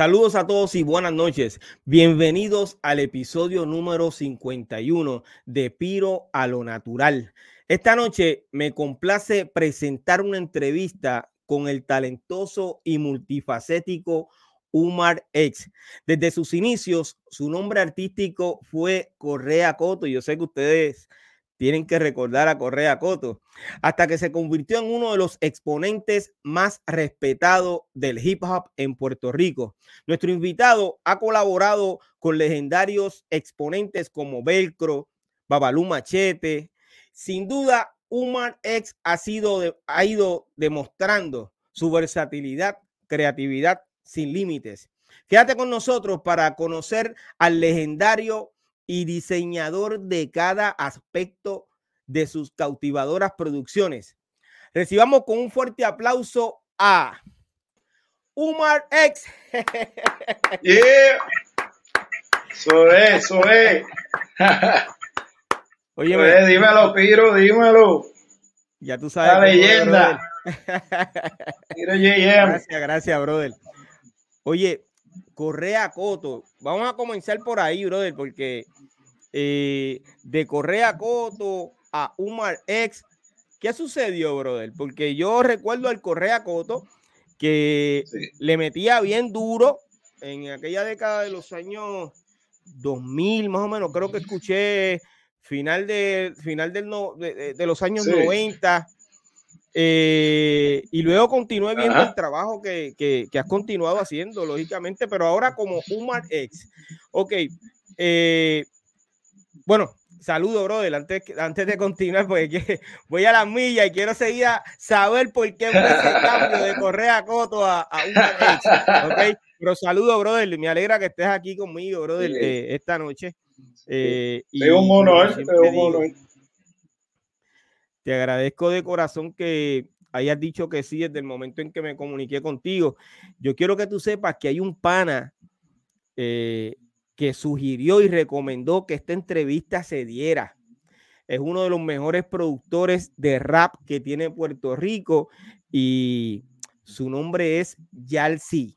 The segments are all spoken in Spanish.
Saludos a todos y buenas noches. Bienvenidos al episodio número 51 de Piro a lo Natural. Esta noche me complace presentar una entrevista con el talentoso y multifacético Umar X. Desde sus inicios, su nombre artístico fue Correa Coto. Yo sé que ustedes tienen que recordar a Correa Coto, hasta que se convirtió en uno de los exponentes más respetados del hip hop en Puerto Rico. Nuestro invitado ha colaborado con legendarios exponentes como Velcro, Babalú Machete. Sin duda, Umar X ha, sido ha ido demostrando su versatilidad, creatividad sin límites. Quédate con nosotros para conocer al legendario y diseñador de cada aspecto de sus cautivadoras producciones. Recibamos con un fuerte aplauso a Umar X. Yeah. Eso es, eso es. Oye, dímelo, Piro, dímelo. Ya tú sabes. La leyenda. Piro, yeah, Gracias, gracias, brother. Oye, Correa Coto. Vamos a comenzar por ahí, brother, porque eh, de Correa Coto a Umar X, ¿qué sucedió, brother? Porque yo recuerdo al Correa Coto que le metía bien duro en aquella década de los años 2000, más o menos, creo que escuché final de, final del no, de, los años 90. Eh, y luego continué viendo el trabajo que, que, has continuado haciendo, lógicamente, pero ahora como Umar X. Ok, eh, bueno, saludo, brother, antes, antes de continuar, porque voy a la milla y quiero seguir a saber por qué fue ese cambio de Correa Coto a, a Umar X. Pero saludo, brother, me alegra que estés aquí conmigo, brother, eh, esta noche. Eh, y, un honor, un honor. Te agradezco de corazón que hayas dicho que sí desde el momento en que me comuniqué contigo. Yo quiero que tú sepas que hay un pana eh, que sugirió y recomendó que esta entrevista se diera. Es uno de los mejores productores de rap que tiene Puerto Rico y su nombre es Yalsi.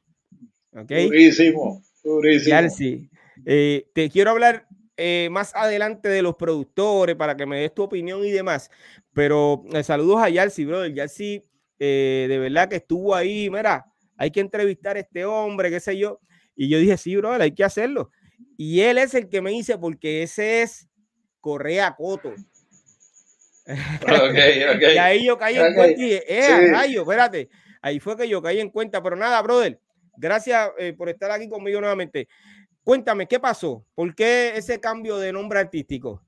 ¿Okay? Durísimo, durísimo. Yalsi. Eh, te quiero hablar eh, más adelante de los productores para que me des tu opinión y demás. Pero eh, saludos a Yalsi, brother. Yalsi, eh, de verdad que estuvo ahí. Mira, hay que entrevistar a este hombre, qué sé yo. Y yo dije, sí, brother, hay que hacerlo. Y él es el que me dice, porque ese es Correa Coto. Okay, okay. y ahí yo caí en cuenta y dije, eh, rayo, espérate. Ahí fue que yo caí en cuenta. Pero nada, brother, gracias por estar aquí conmigo nuevamente. Cuéntame, ¿qué pasó? ¿Por qué ese cambio de nombre artístico?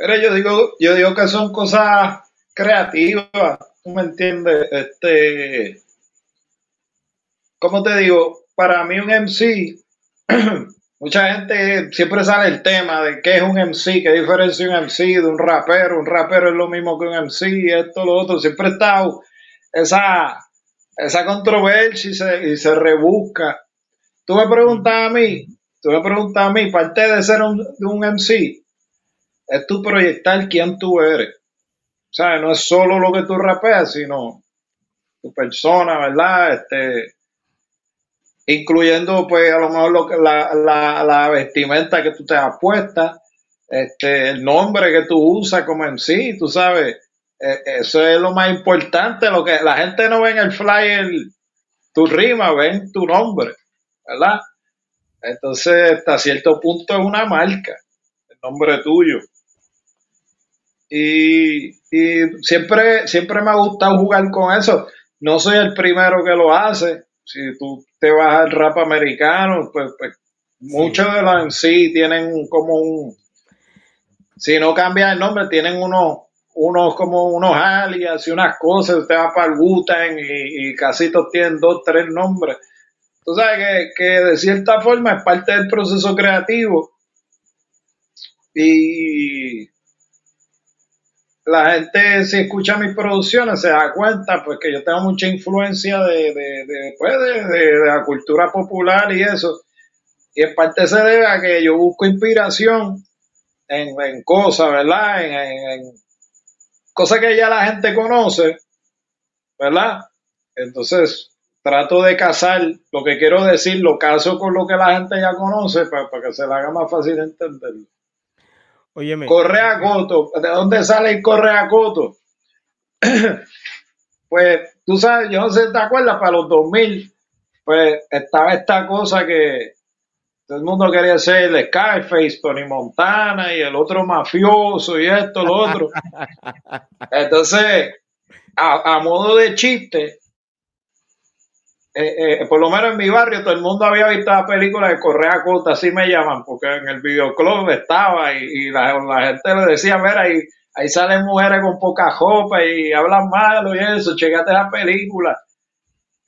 Pero yo digo, yo digo que son cosas creativas, ¿tú me entiendes? Este, ¿cómo te digo? Para mí un MC, mucha gente siempre sale el tema de qué es un MC, qué diferencia un MC de un rapero, un rapero es lo mismo que un MC, esto, lo otro, siempre está esa, esa controversia y se, y se rebusca. Tú me preguntas a mí, tú me preguntas a mí, parte de ser un, un MC, es tu proyectar quién tú eres. O sea, no es solo lo que tú rapeas, sino tu persona, ¿verdad? Este, incluyendo pues a lo mejor lo que, la, la, vestimenta que tú te has puesta, este, el nombre que tú usas como MC, tú sabes, e, eso es lo más importante, lo que la gente no ve en el flyer tu rima, ven tu nombre. ¿verdad? Entonces, hasta cierto punto es una marca, el nombre tuyo. Y, siempre, siempre me ha gustado jugar con eso. No soy el primero que lo hace. Si tú te vas al rap americano, pues, pues muchos de los en sí tienen como un. Si no cambia el nombre, tienen unos, unos como unos alias y unas cosas. Usted va para el y, y casi todos tienen dos, tres nombres. Tú sabes que, de cierta forma es parte del proceso creativo y la gente si escucha mis producciones se da cuenta pues que yo tengo mucha influencia de, de, pues, la cultura popular y eso y en parte se debe a que yo busco inspiración en, cosas, ¿verdad? En, en, cosas que ya la gente conoce, ¿verdad? Entonces trato de casar lo que quiero decir, lo caso con lo que la gente ya conoce para, que se le haga más fácil entenderlo. Óyeme. Correa Coto, ¿de dónde sale el Correa Coto? pues tú sabes, yo no sé si te acuerdas, para los 2000, pues estaba esta cosa que todo el mundo quería ser el Skyface, Tony Montana y el otro mafioso y esto, lo otro. Entonces, a, modo de chiste, eh, eh, por lo menos en mi barrio todo el mundo había visto la película de Correa Cota, así me llaman, porque en el videoclub estaba y, la, gente le decía, mira, ahí, salen mujeres con poca ropa y hablan malo y eso, checate la película.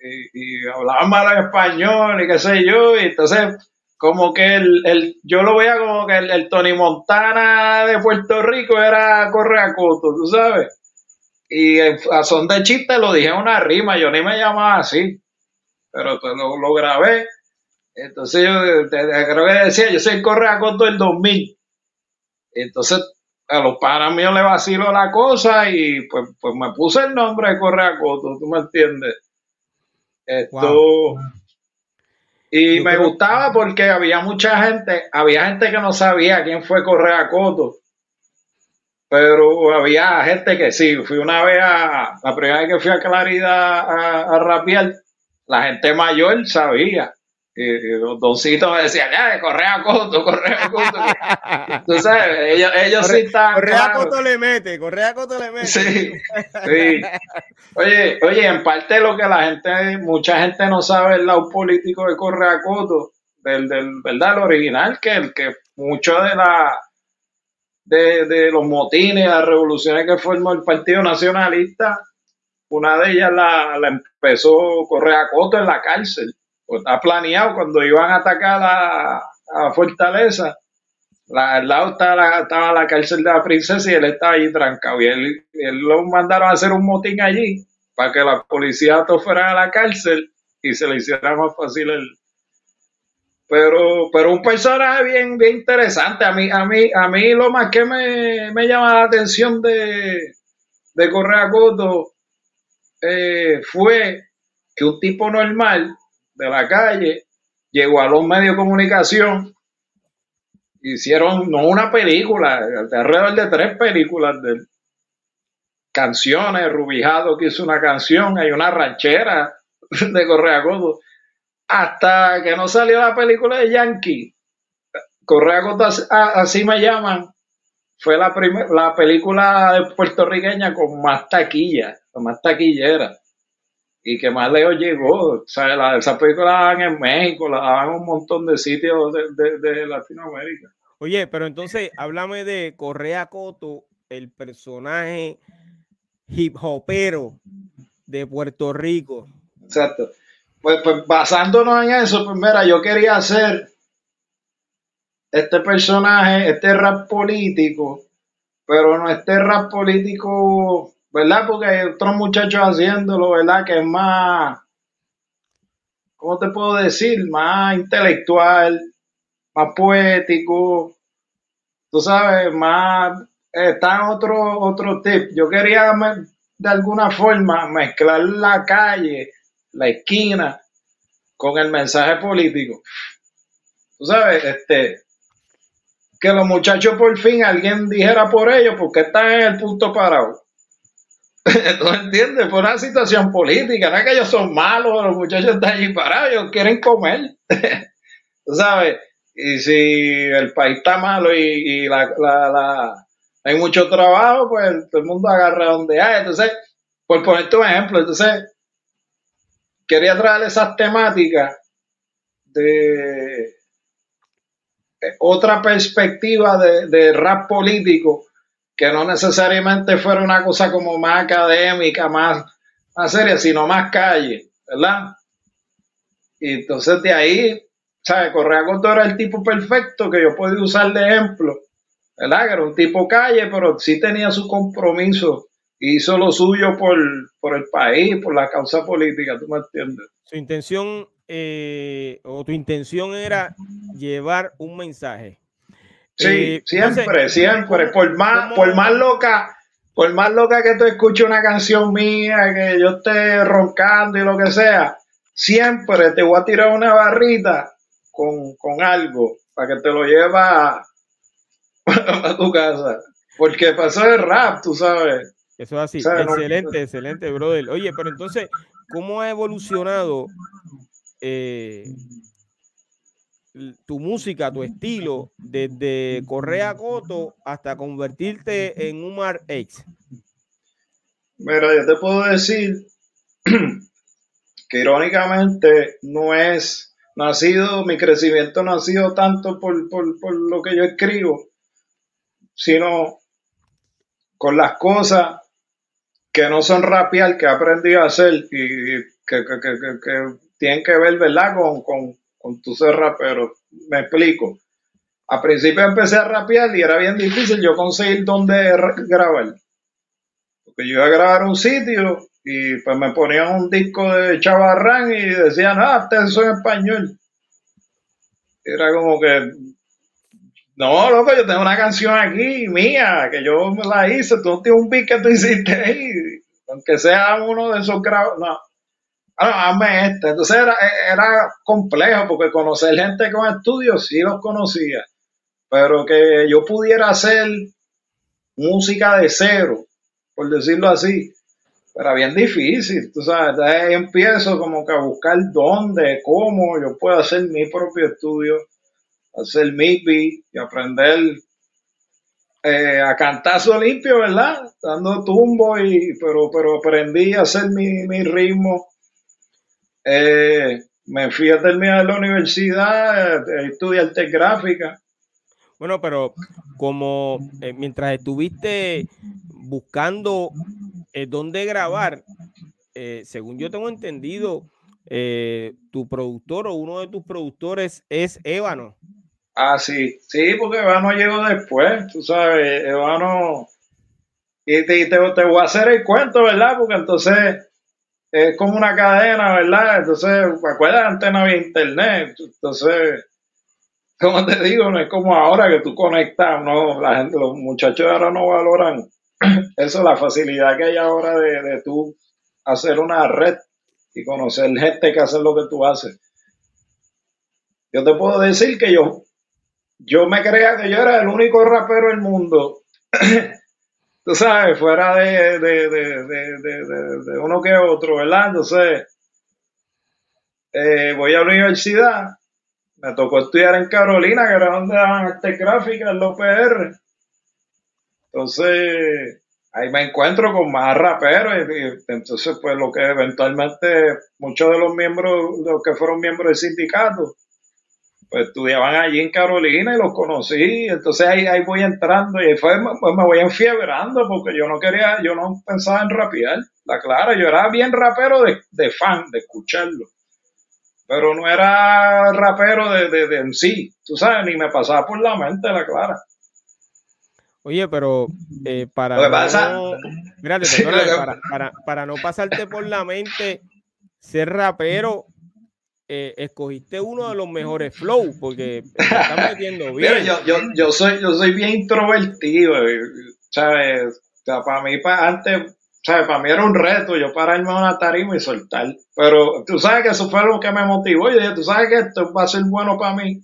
Y, hablaban mal en español y qué sé yo, y entonces como que el, el, yo lo veía como que el, Tony Montana de Puerto Rico era Correa Coto, tú sabes. Y a son de chiste lo dije una rima, yo ni me llamaba así, pero pues lo, lo grabé. Entonces yo creo que decía, yo soy Correa Coto del 2000. Entonces a los panas míos le vacilo la cosa y pues, pues me puse el nombre de Correa Coto, tú me entiendes. Esto... Y me gustaba porque había mucha gente, había gente que no sabía quién fue Correa Coto, pero había gente que sí. Fui una vez a, la primera vez que fui a Claridad a, a rapear, la gente mayor sabía. Y, los doncitos me decían, ya, Correa Coto, Correa Coto. Entonces, ellos, ellos sí están. Correa Coto le mete, Correa Coto le mete. Sí, sí. Oye, oye, en parte lo que la gente, mucha gente no sabe el lado político de Correa Coto, del, del ¿verdad? El original, que el que mucho de la de, de los motines, las revoluciones que formó el Partido Nacionalista, una de ellas la, la empezó Correa Coto en la cárcel pues, está planeado cuando iban a atacar a, Fortaleza. al lado estaba la, la cárcel de la princesa y él estaba allí trancado. Y él, lo mandaron a hacer un motín allí para que la policía fuera a la cárcel y se le hiciera más fácil el. Pero, pero un personaje bien, bien interesante. A mí, a mí, a mí lo más que me, llama la atención de, de Correa Coto eh, fue que un tipo normal de la calle, llegó a los medios de comunicación, hicieron no una película, alrededor de tres películas de canciones, Rubijado que hizo una canción, hay una ranchera de Correa Coto, hasta que no salió la película de Yankee, Correa Coto así me llaman, fue la, la película puertorriqueña con más taquilla, con más taquillera y que más lejos llegó. O sea, la, esa película la daban en México, la daban en un montón de sitios de, Latinoamérica. Oye, pero entonces háblame de Correa Coto, el personaje hip hopero de Puerto Rico. Exacto. Pues, pues basándonos en eso, pues mira, yo quería hacer este personaje, este rap político, pero no este rap político ¿verdad? Porque hay otros muchachos haciéndolo, ¿verdad? Que es más, ¿cómo te puedo decir? Más intelectual, más poético, tú sabes, más, está otro, otro tip. Yo quería de alguna forma mezclar la calle, la esquina, con el mensaje político. Tú sabes, este, que los muchachos por fin alguien dijera por ellos porque están en el punto parado. ¿Tú entiendes? Por una situación política, no es que ellos son malos, los muchachos están allí parados, ellos quieren comer. ¿Tú sabes? Y si el país está malo y, la, hay mucho trabajo, pues todo el mundo agarra donde hay. Entonces, por ponerte un ejemplo, entonces, quería traer esas temáticas de otra perspectiva de, de rap político que no necesariamente fuera una cosa como más académica, más, más seria, sino más calle, ¿verdad? Y entonces de ahí, ¿sabes? Correa Coto era el tipo perfecto que yo podía usar de ejemplo, ¿verdad? Que era un tipo calle, pero sí tenía su compromiso hizo lo suyo por, por el país, por la causa política, ¿tú me entiendes? Su intención eh, o tu intención era llevar un mensaje. Sí, eh, siempre, siempre. Por más, por más loca, por más loca que tú escuches una canción mía, que yo esté roncando y lo que sea, siempre te voy a tirar una barrita con, algo para que te lo lleva a, tu casa. Porque pasó el rap, tú sabes. Eso es así. excelente, excelente, brother. Oye, pero entonces, ¿cómo ha evolucionado eh, tu música, tu estilo, desde Correa Coto hasta convertirte en Umar X? Mira, yo te puedo decir que irónicamente no es, sido, mi crecimiento no ha sido tanto por, por, lo que yo escribo, sino con las cosas que no son rapial que he aprendido a hacer y que, que, que, que tienen que ver, ¿verdad? Con, con, con tu ser rapero. Me explico. A principio empecé a rapear y era bien difícil yo conseguir dónde grabar. Porque yo iba a grabar un sitio y pues me ponían un disco de Chavarrán y decían, ah, ustedes son español. Era como que, no, loco, yo tengo una canción aquí mía, que yo me la hice, tú tienes un beat que tú hiciste ahí, aunque sea uno de esos grabados, no hazme este. Entonces era, era complejo porque conocer gente con estudios sí los conocía, pero que yo pudiera hacer música de cero, por decirlo así, era bien difícil, tú sabes, entonces ahí empiezo como que a buscar dónde, cómo yo puedo hacer mi propio estudio, hacer mi beat y aprender eh, a cantazo limpio, ¿verdad? Dando tumbo y, pero, pero aprendí a hacer mi, mi ritmo eh, me fui a terminar la universidad, eh, estudié arte gráfica. Bueno, pero como eh, mientras estuviste buscando dónde grabar, según yo tengo entendido, tu productor o uno de tus productores es Ébano. Ah, sí, sí, porque Ébano llegó después, tú sabes, Ébano... Y te, te, te voy a hacer el cuento, ¿verdad? Porque entonces es como una cadena, ¿verdad? Entonces, acuerdas, antes no había internet, entonces, como te digo, no es como ahora que tú conectas, no, la gente, los muchachos ahora no valoran eso, la facilidad que hay ahora de, de tú hacer una red y conocer gente que hace lo que tú haces. Yo te puedo decir que yo, yo me creía que yo era el único rapero del mundo tú sabes, fuera de, de, de, de, uno que otro, ¿verdad? Entonces, eh, voy a la universidad, me tocó estudiar en Carolina, que era donde daban arte gráfica, en los PR. Entonces, ahí me encuentro con más raperos entonces, pues lo que eventualmente muchos de los miembros, los que fueron miembros del sindicato, pues estudiaban allí en Carolina y los conocí, entonces ahí, ahí voy entrando y fue, pues me voy enfiebrando porque yo no quería, yo no pensaba en rapear, la clara, yo era bien rapero de, fan, de escucharlo, pero no era rapero de, de, en sí, tú sabes, ni me pasaba por la mente, la clara. Oye, pero eh, para, no, para, para, para no pasarte por la mente ser rapero eh, escogiste uno de los mejores flow porque te están metiendo bien. yo, yo, yo, soy, yo soy bien introvertido, ¿sabes? O sea, para mí, para, antes, ¿sabes? Para mí era un reto yo pararme a una tarima y soltar. Pero tú sabes que eso fue lo que me motivó. Yo dije, tú sabes que esto va a ser bueno para mí.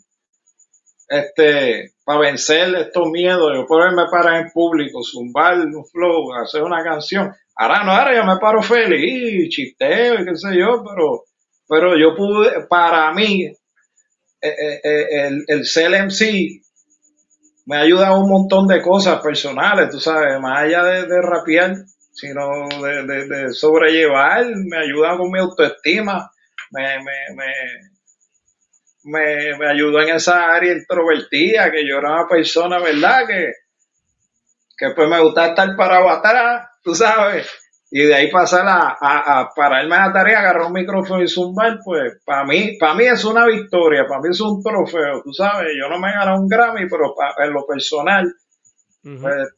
Este, para vencer estos miedos, yo poderme parar en público, zumbar un flow, hacer una canción. Ahora no, ahora yo me paro feliz, chisteo y qué sé yo, pero pero yo pude, para mí, eh, eh, eh, el, el CLMC me ayuda a un montón de cosas personales, tú sabes, más allá de, de rapear, sino de, sobrellevar, me ayuda con mi autoestima, me, me, me, me, ayudó en esa área introvertida, que yo era una persona, ¿verdad? Que, que pues me gusta estar parado atrás, tú sabes, y de ahí pasar a, a, a pararme a la tarea, agarrar un micrófono y zumbar, pues para mí, para mí es una victoria, para mí es un trofeo, tú sabes, yo no me he un Grammy, pero en lo personal, pues,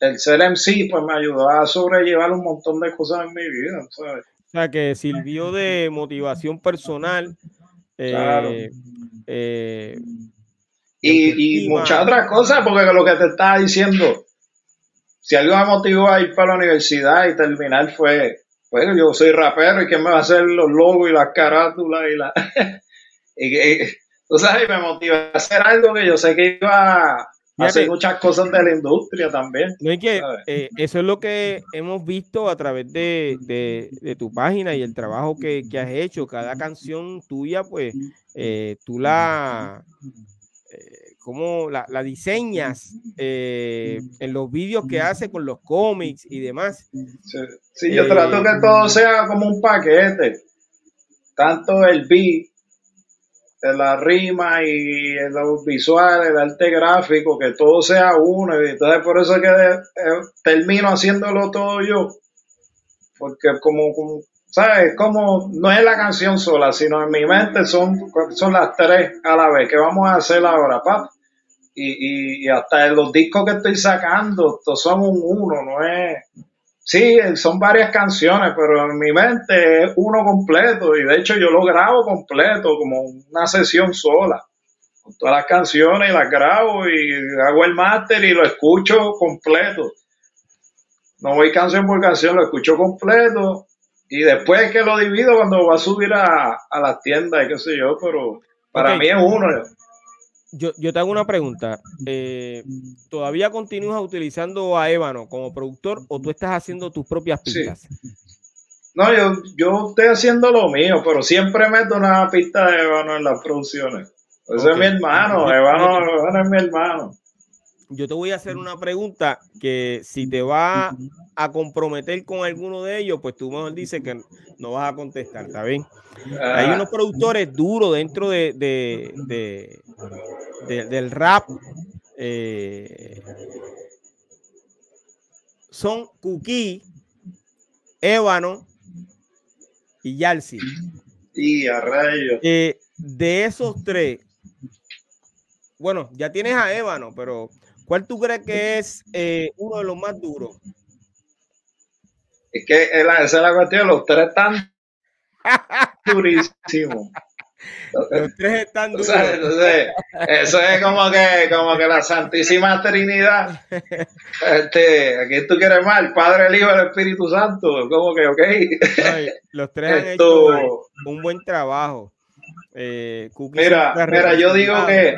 el ser MC pues me ayudó a sobrellevar un montón de cosas en mi vida, ¿sabes? O sea, que sirvió de motivación personal. Eh, eh, y, y muchas otras cosas, porque lo que te estaba diciendo, si algo me motivó a ir para la universidad y terminar fue pues yo soy rapero y que me va a hacer los logos y las carátulas y la... y, tú sabes, me motiva a hacer algo que yo sé que iba a hacer muchas cosas de la industria también. No es que eh, eso es lo que hemos visto a través de, tu página y el trabajo que, has hecho. Cada canción tuya, pues, eh, tú la... Eh, cómo la, diseñas eh, en los vídeos que hace con los cómics y demás. Sí, yo trato que todo eh, sea como un paquete, tanto el beat, la rima y los visuales, el arte gráfico, que todo sea uno. Y entonces por eso es que eh, termino haciéndolo todo yo, porque como, como ¿sabes? Como no es la canción sola, sino en mi mente son, son las tres a la vez. ¿Qué vamos a hacer ahora, papá? Y, y, hasta en los discos que estoy sacando, todos son un uno, no es... Sí, son varias canciones, pero en mi mente es uno completo y de hecho yo lo grabo completo, como una sesión sola, con todas las canciones y las grabo y hago el máster y lo escucho completo. No voy canción por canción, lo escucho completo y después que lo divido cuando va a subir a, a las tiendas y qué sé yo, pero para mí es uno yo, yo te hago una pregunta. Eh, ¿Todavía continúas utilizando a Ébano como productor o tú estás haciendo tus propias pistas? No, yo, yo estoy haciendo lo mío, pero siempre meto una pista de Ébano en las producciones. Ese es mi hermano, Ébano, es mi hermano. Yo te voy a hacer una pregunta que si te va a comprometer con alguno de ellos, pues tú mejor dices que no vas a contestar, ¿está bien? Hay ah. unos productores duros dentro de, del rap. Eh, son Kuki, Ébano y Yalsi. Y a rayos. Eh, de esos tres, bueno, ya tienes a Ébano, pero ¿cuál tú crees que es eh, uno de los más duros? Es que esa es la cuestión, los tres están durísimos. Los tres están duros. eso es como que, como que la Santísima Trinidad. Este, aquí tú quieres más, el Padre, el Hijo el Espíritu Santo. Como que, ok. los tres han hecho un buen trabajo. Eh, mira, mira, yo digo que.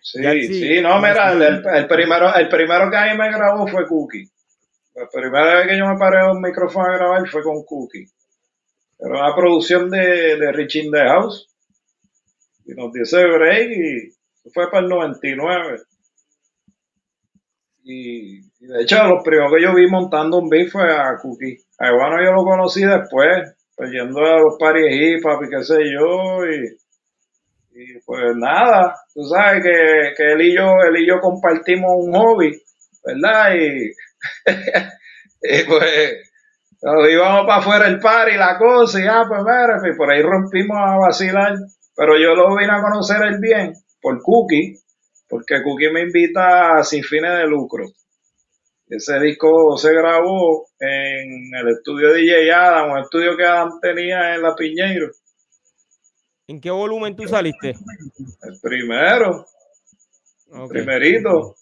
Sí, sí, no, mira, el, primero, el primero que a mí me grabó fue Cookie. La primera vez que yo me paré a un micrófono a grabar fue con Cookie. Era una producción de, de Rich in the House. Y nos dio ese break y fue para el 99. Y, de hecho, los primeros que yo vi montando un beat fue a Cookie. A bueno, yo lo conocí después, pues yendo a los paris hip hop qué sé yo. Y, y, pues nada, tú sabes que, él, y yo, él y yo compartimos un hobby, ¿verdad? Y, y pues nos íbamos para afuera el par y la cosa, y ah, pues mira, y por ahí rompimos a vacilar. Pero yo lo vine a conocer el bien por Cookie, porque Cookie me invita sin fines de lucro. Ese disco se grabó en el estudio de DJ Adam, un estudio que Adam tenía en La Piñeiro. ¿En qué volumen tú saliste? El primero. Primerito.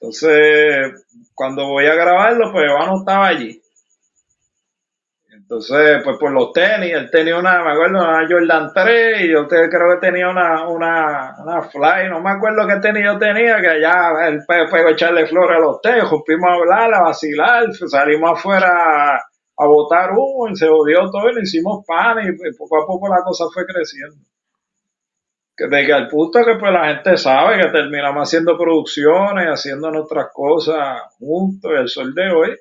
Entonces, cuando voy a grabarlo, pues Iván estaba allí. Entonces, pues por los tenis, él tenía una, me acuerdo, una Jordan 3 y yo creo que tenía una, una, una Fly, no me acuerdo qué tenis yo tenía, que allá él pegó a echarle flores a los tenis, fuimos a hablar, a vacilar, salimos afuera a, botar humo y se odió todo y le hicimos pan y poco a poco la cosa fue creciendo. Que de que al punto que pues la gente sabe que terminamos haciendo producciones, haciendo nuestras cosas juntos el sol de hoy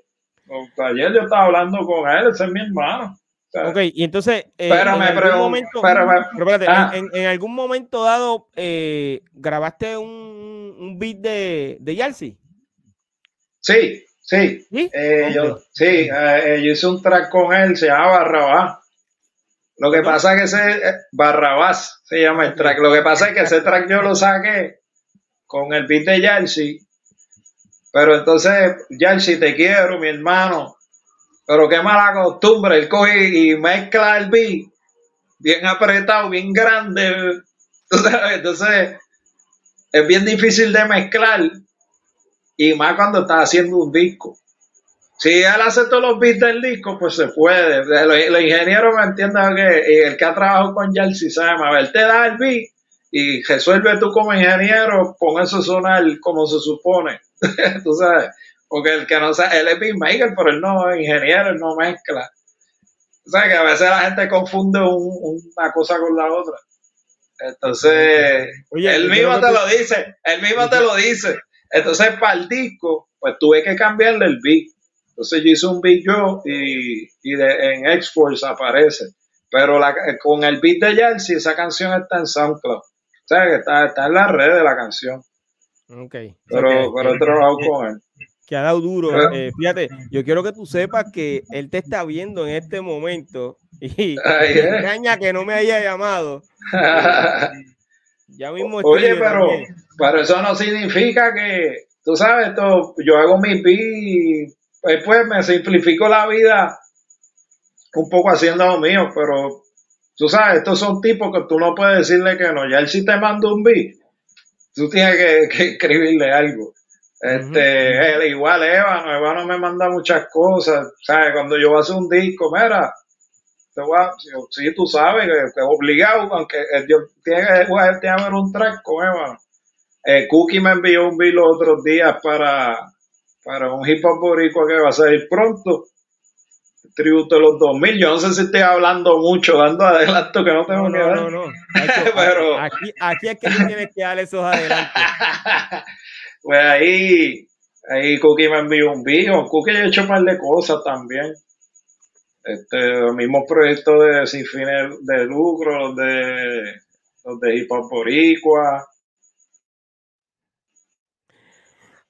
Ayer yo estaba hablando con él, ese es mi hermano. ok, y entonces, eh, en, algún momento, ah. en, algún momento dado, eh, ¿grabaste un, un, beat de, de Yalsi? Sí, sí. ¿Sí? Eh, yo, sí, yo hice un track con él, se llama Barrabás. Lo que pasa es que ese Barrabás se llama el track. Lo que pasa es que ese track yo lo saqué con el beat de Yalsi pero entonces, si te quiero, mi hermano. Pero qué mala costumbre, él coge y mezcla el beat bien apretado, bien grande. Entonces, es bien difícil de mezclar. Y más cuando estás haciendo un disco. si él hace todos los beats del disco, pues se puede. Los, ingenieros me entienden que el que ha trabajado con Jersey sabe, él te da el beat y resuelve tú como ingeniero, con eso sonar como se supone. tú sabes, porque el que no sabe, él es beatmaker, pero él no es ingeniero, él no mezcla. O sea, que a veces la gente confunde una cosa con la otra. Entonces, él mismo te lo dice, él mismo te lo dice. Entonces, para el disco, pues tuve que cambiarle el beat. Entonces yo hice un beat yo y, y en X-Force aparece. Pero con el beat de Jersey, esa canción está en SoundCloud. O sea, que está, está en la red de la canción. Ok. Pero, pero he trabajado con él. Que ha dado duro. Eh, fíjate, yo quiero que tú sepas que él te está viendo en este momento y me extraña que no me haya llamado. ya mismo Oye, pero, pero eso no significa que, tú sabes, esto, yo hago mi beat pues me simplifico la vida un poco haciendo lo mío, pero tú sabes, estos son tipos que tú no puedes decirle que no. Ya él sí te manda un beat, tú tienes que, escribirle algo. Este, igual Eva, Eva no me manda muchas cosas, ¿sabes? Cuando yo voy a hacer un disco, mira, te voy a, sí, tú sabes que, es obligado, aunque yo tiene que, tiene haber un track con Eva. Eh, Cookie me envió un beat los otros días para, para un hip hop boricua que va a salir pronto. Tributo de los 2000. Yo no sé si estoy hablando mucho, dando adelanto que no tengo no, que dar. No, no, Pero... aquí, aquí es que tú tienes que dar esos adelantos. pues ahí, ahí Cookie me envió un video. Cookie ha hecho un par de cosas también. Este, los mismos proyectos de sin fines de lucro, los de, los de hip hop boricua.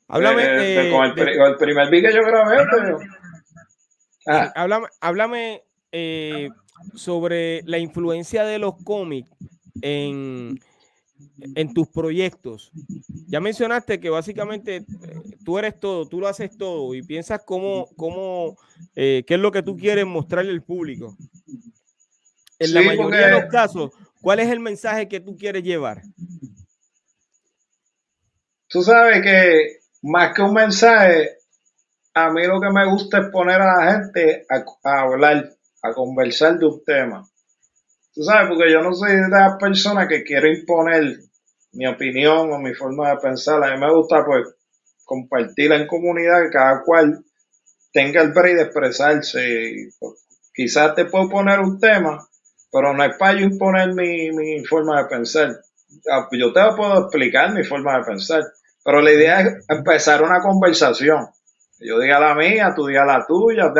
Háblame. Eh, con, el, primer beat que yo grabé, pero. Ah. háblame, eh, sobre la influencia de los cómics en, en tus proyectos. Ya mencionaste que básicamente eh, tú eres todo, tú lo haces todo y piensas cómo, cómo qué es lo que tú quieres mostrarle al público. En la mayoría de los casos, ¿cuál es el mensaje que tú quieres llevar? Tú sabes que más que un mensaje, a mí lo que me gusta es poner a la gente a, hablar, a conversar de un tema. Tú sabes, porque yo no soy de la persona que quiere imponer mi opinión o mi forma de pensar. A mí me gusta, pues, compartirla en comunidad, que cada cual tenga el break de expresarse. Pues, quizás te puedo poner un tema, pero no es para yo imponer mi, mi forma de pensar. Ah, yo te puedo explicar mi forma de pensar pero la idea es empezar una conversación. Yo diga la mía, tú digas la tuya.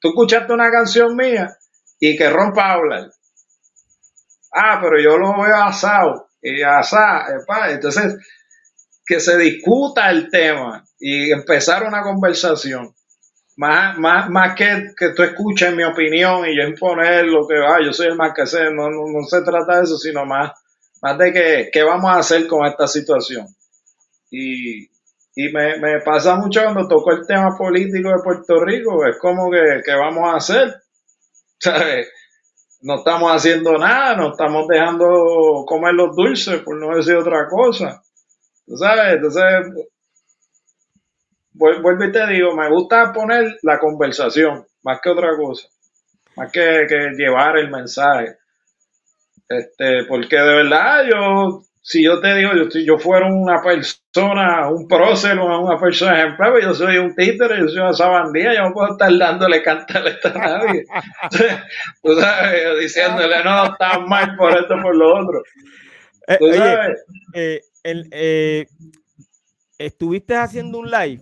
Tú escuchaste una canción mía y que rompa a hablar. Ah, pero yo lo veo asado. Y asado. Entonces, que se discuta el tema y empezar una conversación. Más, más, más que, que tú escuches mi opinión y yo imponer lo que va, ah, yo soy el más que sé, no, no, se trata de eso, sino más, más de que, qué vamos a hacer con esta situación. Y, me, pasa mucho cuando toco el tema político de Puerto Rico, es como que, ¿qué vamos a hacer? No estamos haciendo nada, no estamos dejando comer los dulces, por no decir otra cosa. ¿Sabes? Entonces, vuelvo y te digo, me gusta poner la conversación, más que otra cosa, más que, que llevar el mensaje. Este, porque de verdad yo si yo te digo, yo, si yo fuera una persona, un prócer, una persona ejemplar, yo soy un títere, yo soy una sabandía, yo no puedo estar dándole cantarle a nadie. Tú sabes, diciéndole, no, está mal por esto, por lo otro. Eh, ¿Tú sabes? Eh, eh, estuviste haciendo un live,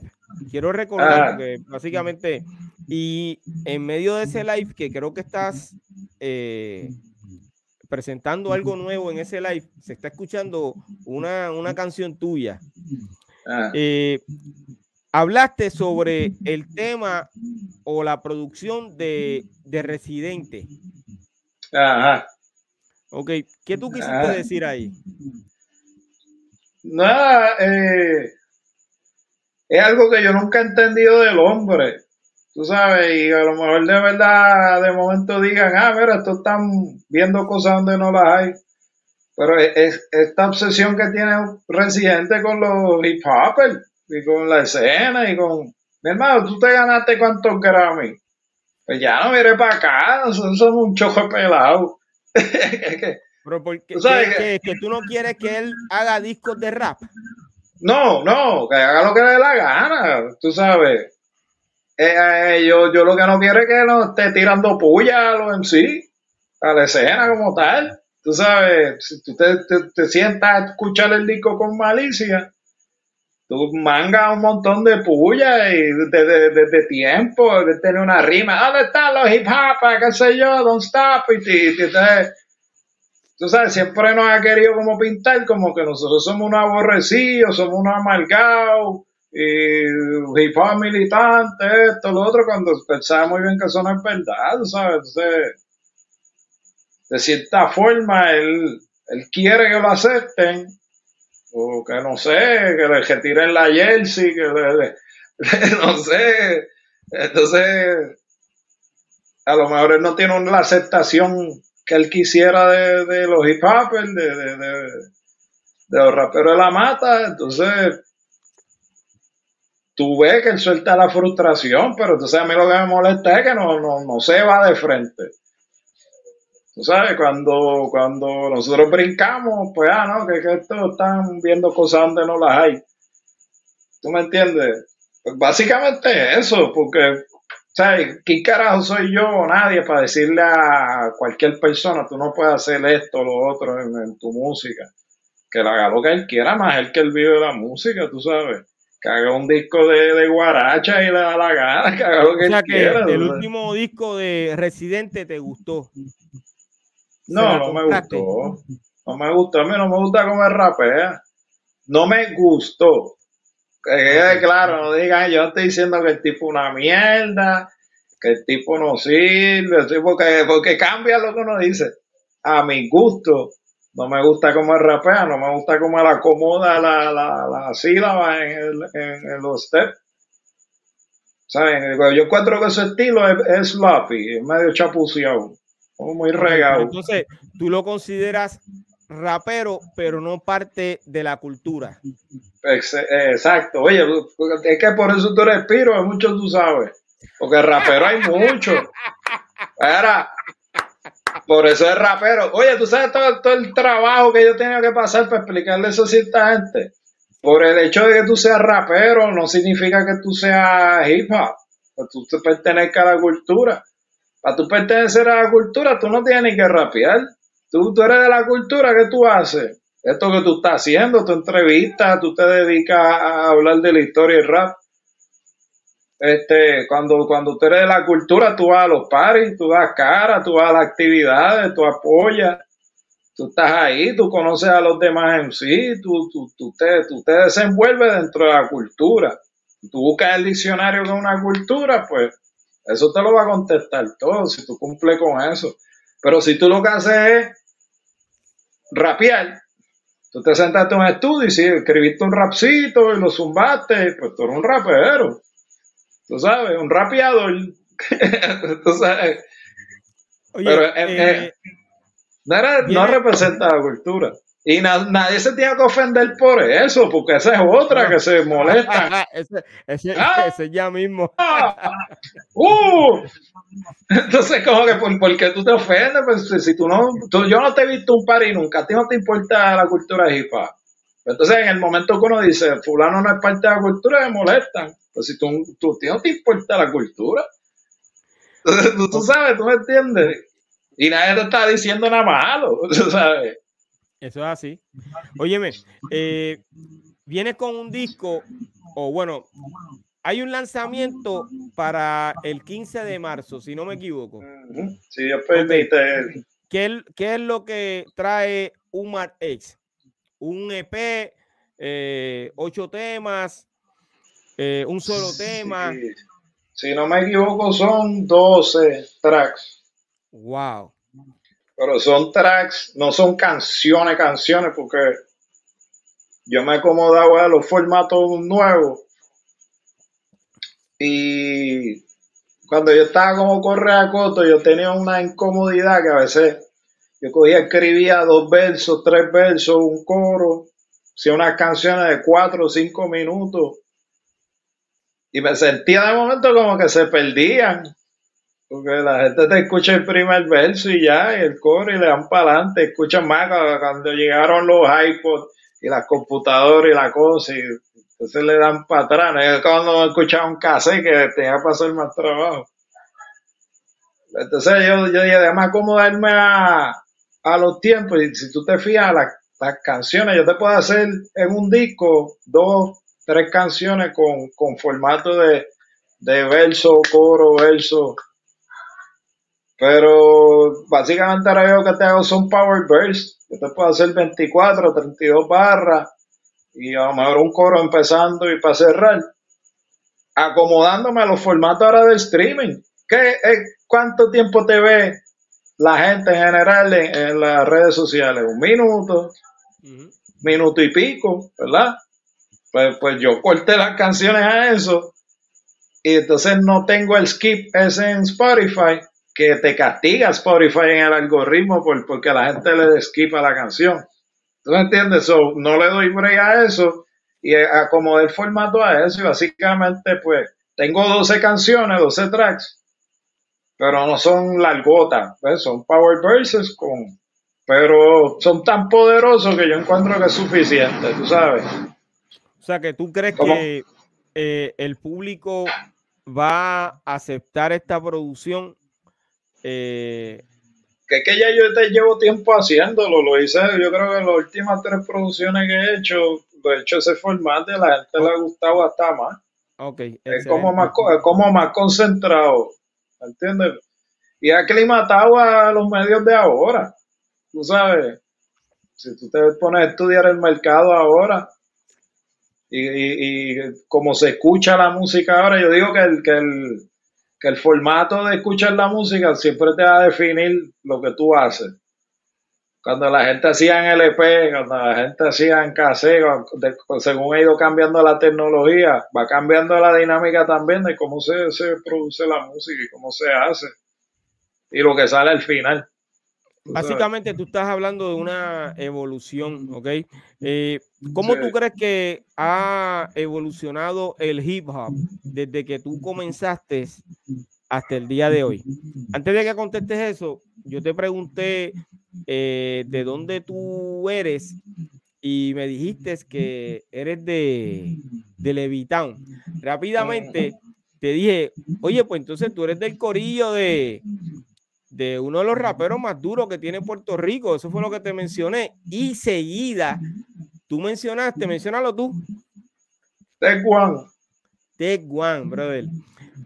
quiero recordar, que básicamente, y en medio de ese live, que creo que estás presentando algo nuevo en ese live, se está escuchando una, canción tuya. Ah. Eh, hablaste sobre el tema o la producción de, Residente. Ajá. Ok, ¿qué tú quisiste decir ahí? Nada, eh, es algo que yo nunca he entendido del hombre tú sabes, y a lo mejor de verdad de momento digan, ah, mira, esto están viendo cosas donde no las hay. Pero es, esta obsesión que tiene un residente con los hip hopers y con la escena y con, mi hermano, tú te ganaste cuántos Grammy. Pues ya no mire para acá, nosotros somos un chojo pelado. Pero porque que, que, tú no quieres que él haga discos de rap. No, no, que haga lo que le dé la gana, tú sabes. Eh, eh, yo, yo lo que no quiero es que no esté tirando puya a los MC, a la escena como tal. Tú sabes, si tú te, te sientas a escuchar el disco con malicia, tú mangas un montón de puya y desde de, de, tiempo, de tener una rima. ¿Dónde están los hip hop? ¿Qué sé yo? Don't stop. Y, tú sabes, siempre nos ha querido como pintar como que nosotros somos unos aborrecidos, somos unos amargados, y hip hop militante, esto, lo otro, cuando pensaba muy bien que eso no es verdad, sabes. Entonces, de cierta forma, él, él quiere que lo acepten o que no sé, que le retiren la jersey, que le, no sé. Entonces, a lo mejor él no tiene la aceptación que él quisiera de, los hip hopers, de, de, de, los raperos de la mata. Entonces, tú ves que él suelta la frustración, pero entonces a mí lo que me molesta es que no, no, no se va de frente. Tú sabes, cuando, cuando nosotros brincamos, pues, ah, no, que, que esto están viendo cosas donde no las hay. ¿Tú me entiendes? Pues básicamente eso, porque, ¿sabes? ¿Qué carajo soy yo o nadie para decirle a cualquier persona, tú no puedes hacer esto o lo otro en, tu música? Que le haga lo que él quiera, más él que él vive la música, tú sabes que haga un disco de, de, guaracha y le da la gana, que haga lo que o sea que El último disco de Residente te gustó. No, no me gustó. No me gustó. A mí no me gusta cómo rapea. No me gustó. Que quede claro, no digan, yo estoy diciendo que el tipo es una mierda, que el tipo no sirve, porque, porque cambia lo que uno dice. A mi gusto, no me gusta cómo rapea, no me gusta cómo él acomoda la, la, la sílaba en, en, los steps. ¿Saben? Yo encuentro que su estilo es, es sloppy, es medio chapuceado muy regado. Entonces, tú lo consideras rapero, pero no parte de la cultura. Exacto. Oye, es que por eso tú eres piro, mucho tú sabes. Porque rapero hay mucho. Era, por eso es rapero. Oye, tú sabes todo, todo, el trabajo que yo tenía que pasar para explicarle eso a cierta gente. Por el hecho de que tú seas rapero, no significa que tú seas hip hop. Que tú pertenezcas a la cultura. Para tú pertenecer a la cultura, tú no tienes ni que rapear. Tú, tú eres de la cultura, ¿qué tú haces? Esto que tú estás haciendo, tu entrevista, tú te dedicas a hablar de la historia y rap. Este, cuando, cuando tú eres de la cultura, tú vas a los paris, tú das cara, tú vas a las actividades, tú apoyas, tú estás ahí, tú conoces a los demás en sí, tú, tú, tú, te, tú te desenvuelves dentro de la cultura. Tú buscas el diccionario con una cultura, pues eso te lo va a contestar todo si tú cumples con eso. Pero si tú lo que haces es rapear, tú te sentaste en un estudio y si escribiste un rapcito y lo zumbaste, pues tú eres un rapero. Tú sabes, un rapeador. tú sabes. Pero eh, eh, eh, no representa la cultura. Y nadie se tiene que ofender por eso, porque esa es otra que se molesta. ese, ese, ah. ese, ya mismo. uh. Entonces, como que por, porque tú te ofendes, pues si tú no, tú, yo no te he visto un par y nunca, a ti no te importa la cultura hip hop. Entonces, en el momento que uno dice, fulano no es parte de la cultura, me molestan. Pues si tú, tú no te importa la cultura. Entonces, tú, tú sabes, tú me entiendes. Y nadie te está diciendo nada malo, ¿sabes? Eso es así. Óyeme, eh, viene con un disco, o bueno, hay un lanzamiento para el 15 de marzo, si no me equivoco. Sí, yo permite. ¿Qué, ¿Qué, es lo que trae Umar X? Un EP, eh, ocho temas, eh, un solo tema. Si no me equivoco, son 12 tracks. Wow. Pero son tracks, no son canciones, canciones, porque yo me he acomodado a los formatos nuevos. Y cuando yo estaba como correa coto, yo tenía una incomodidad que a veces yo cogía, escribía dos versos, tres versos, un coro, si unas canciones de cuatro o cinco minutos. Y me sentía de momento como que se perdían. Porque la gente te escucha el primer verso y ya, y el coro, y le dan para adelante. Escuchan más cuando, llegaron los iPods y las computadoras y la cosa, y entonces le dan para atrás. No es cuando escuchaba un cassette que tenía que pasar más trabajo. Entonces yo, yo dije, además, acomodarme a, a los tiempos. Y si tú te fijas, las, las canciones, yo te puedo hacer en un disco dos, tres canciones con, con formato de, de verso, coro, verso. Pero básicamente ahora yo que te hago son power bursts. Yo te puedo hacer 24, 32 barras y a lo mejor un coro empezando y para cerrar. Acomodándome a los formatos ahora del streaming. ¿Qué, eh, ¿Cuánto tiempo te ve la gente en general en, las redes sociales? Un minuto, minuto y pico, ¿verdad? Pues, pues yo corté las canciones a eso y entonces no tengo el skip ese en Spotify que te castiga Spotify en el algoritmo por, porque la gente le skipa la canción. ¿Tú entiendes? no le doy break a eso y acomodé el formato a eso y básicamente pues tengo 12 canciones, 12 tracks pero no son largotas, ¿ves? son power verses con, pero son tan poderosos que yo encuentro que es suficiente, tú sabes. O sea, que tú crees que eh, el público va a aceptar esta producción. Eh, que es que ya yo te llevo tiempo haciéndolo, lo hice, yo creo que las últimas tres producciones que he hecho, lo he hecho ese formato y la gente le ha gustado hasta más. Okay, es como más, es como más concentrado. ¿entiendes? Y ha aclimatado a los medios de ahora, tú sabes. Si tú te pones a estudiar el mercado ahora y, como se escucha la música ahora, yo digo que el, que el, que el formato de escuchar la música siempre te va a definir lo que tú haces. Cuando la gente hacía en LP, cuando la gente hacía en cassette, según ha ido cambiando la tecnología, va cambiando la dinámica también de cómo se, se produce la música y cómo se hace. Y lo que sale al final. Básicamente tú estás hablando de una evolución, ¿ok? Eh, ¿Cómo tú crees que ha evolucionado el hip hop desde que tú comenzaste hasta el día de hoy? Antes de que contestes eso, yo te pregunté eh, de dónde tú eres y me dijiste que eres de, de Levitown. Rápidamente te dije, oye, pues entonces tú eres del corillo de, de uno de los raperos más duros que tiene Puerto Rico. Eso fue lo que te mencioné. Y seguida, tú mencionaste, mencionalo tú. Tech One. Tech One, brother.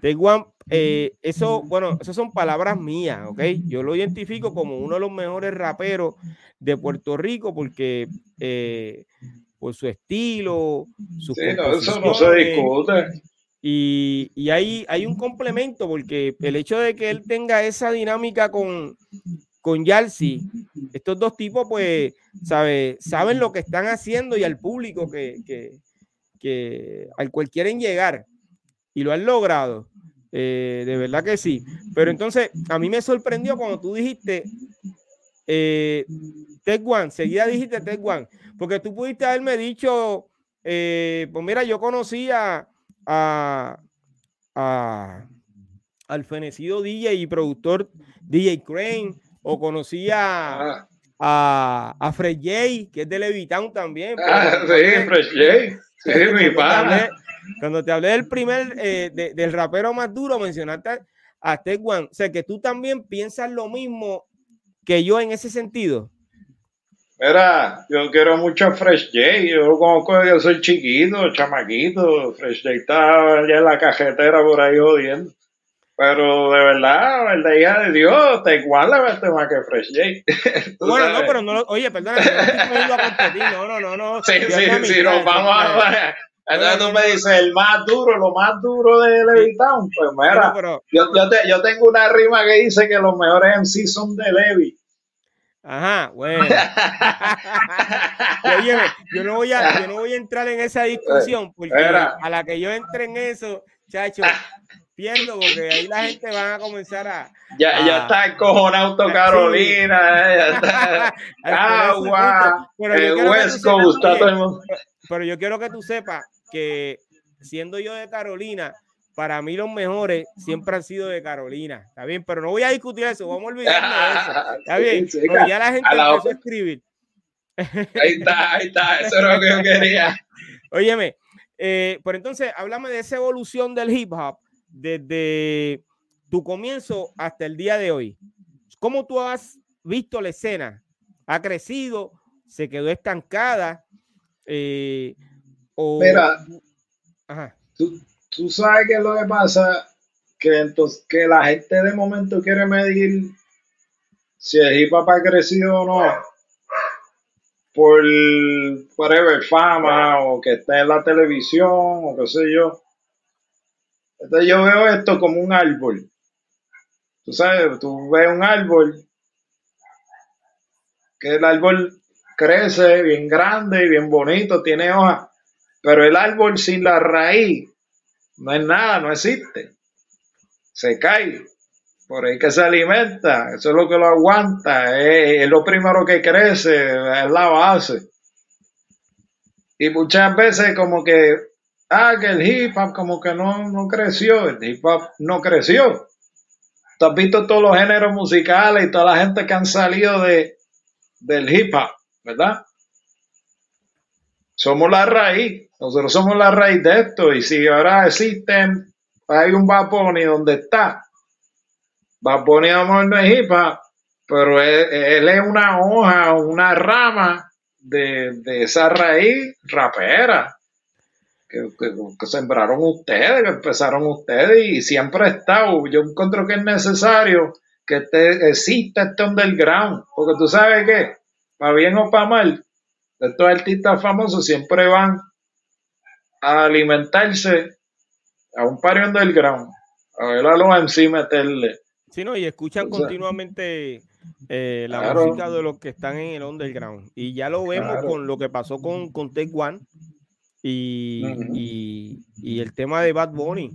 Tech One eh, eso, bueno, esas son palabras mías, ¿ok? Yo lo identifico como uno de los mejores raperos de Puerto Rico porque eh, por su estilo, su sí, eso no se discute. Y, y hay, hay, un complemento porque el hecho de que él tenga esa dinámica con, con Yalsi, estos dos tipos, pues, sabe, saben lo que están haciendo y al público que, que, que al cual quieren llegar y lo han logrado. Eh, de verdad que sí. Pero entonces, a mí me sorprendió cuando tú dijiste eh, Tech One, seguida dijiste Tech One, porque tú pudiste haberme dicho, eh, pues mira, yo conocía a, al fenecido DJ y productor DJ Crane, o conocía a, ah. a, Fred J, que es de Levitown también. Ah, sí, Fred J, sí, mi padre. Cuando te hablé del primer, eh, del rapero más duro, mencionaste a Tech One. O sea, que tú también piensas lo mismo que yo en ese sentido. Mira, yo quiero mucho a Fresh J. Yo lo conozco, yo soy chiquito, chamaquito. Fresh J está allá en la cajetera por ahí jodiendo. Pero de verdad, la hija de Dios, te igual la verte más que Fresh J. bueno, no, pero no, oye, perdona, no estoy a competir, no, no, no, no. Sí, sí, sí, nos vamos a, entonces tú me dices, el más duro, lo más duro de Levitown. Pues mira, yo, yo, te, yo, tengo una rima que dice que los mejores MC son de Levi. Ajá, bueno. Oye, yo no, voy a, yo no voy a entrar en esa discusión porque a la que yo entre en eso, chacho, pierdo porque ahí la gente va a comenzar a. Ya, ya está encojonado Carolina, ya está. Agua, el West Coast, Pero yo quiero que tú sepas que siendo yo de Carolina, para mí los mejores siempre han sido de Carolina. Está bien, pero no voy a discutir eso, vamos a olvidarnos de eso. Está bien, ya la gente empezó a escribir. Ahí está, ahí está, eso es lo que yo quería. Óyeme, eh, pero entonces, háblame de esa evolución del hip hop desde tu comienzo hasta el día de hoy. ¿Cómo tú has visto la escena? ¿Ha crecido? ¿Se quedó estancada? Eh, Mira, Tú, sabes que lo que pasa, que, entonces, que la gente de momento quiere medir si el hip hop ha crecido o no por whatever, fama o que esté en la televisión o qué sé yo. Entonces yo veo esto como un árbol. Tú sabes, tú ves un árbol, que el árbol crece bien grande y bien bonito, tiene hojas, pero el árbol sin la raíz no es nada, no existe. Se cae. Por ahí que se alimenta, eso es lo que lo aguanta, es, lo primero que crece, es la base. Y muchas veces como que, ah, que el hip hop como que no, no creció, el hip hop no creció. Tú has visto todos los géneros musicales y toda la gente que han salido de, del hip hop, ¿verdad? Somos la raíz, nosotros somos la raíz de esto. Y si ahora existen, hay un y donde está, Va Bunny amor no es hip pero él, es una hoja, una rama de, esa raíz rapera que, sembraron ustedes, que empezaron ustedes y siempre ha estado. Yo encuentro que es necesario que este, exista este underground, porque tú sabes que, para bien o para mal, estos artistas famosos siempre van a alimentarse a un par underground, a ver a los MC meterle. Sí, no, y escuchan continuamente eh, la música de los que están en el underground. Y ya lo vemos con lo que pasó con, con Take One y, el tema de Bad Bunny.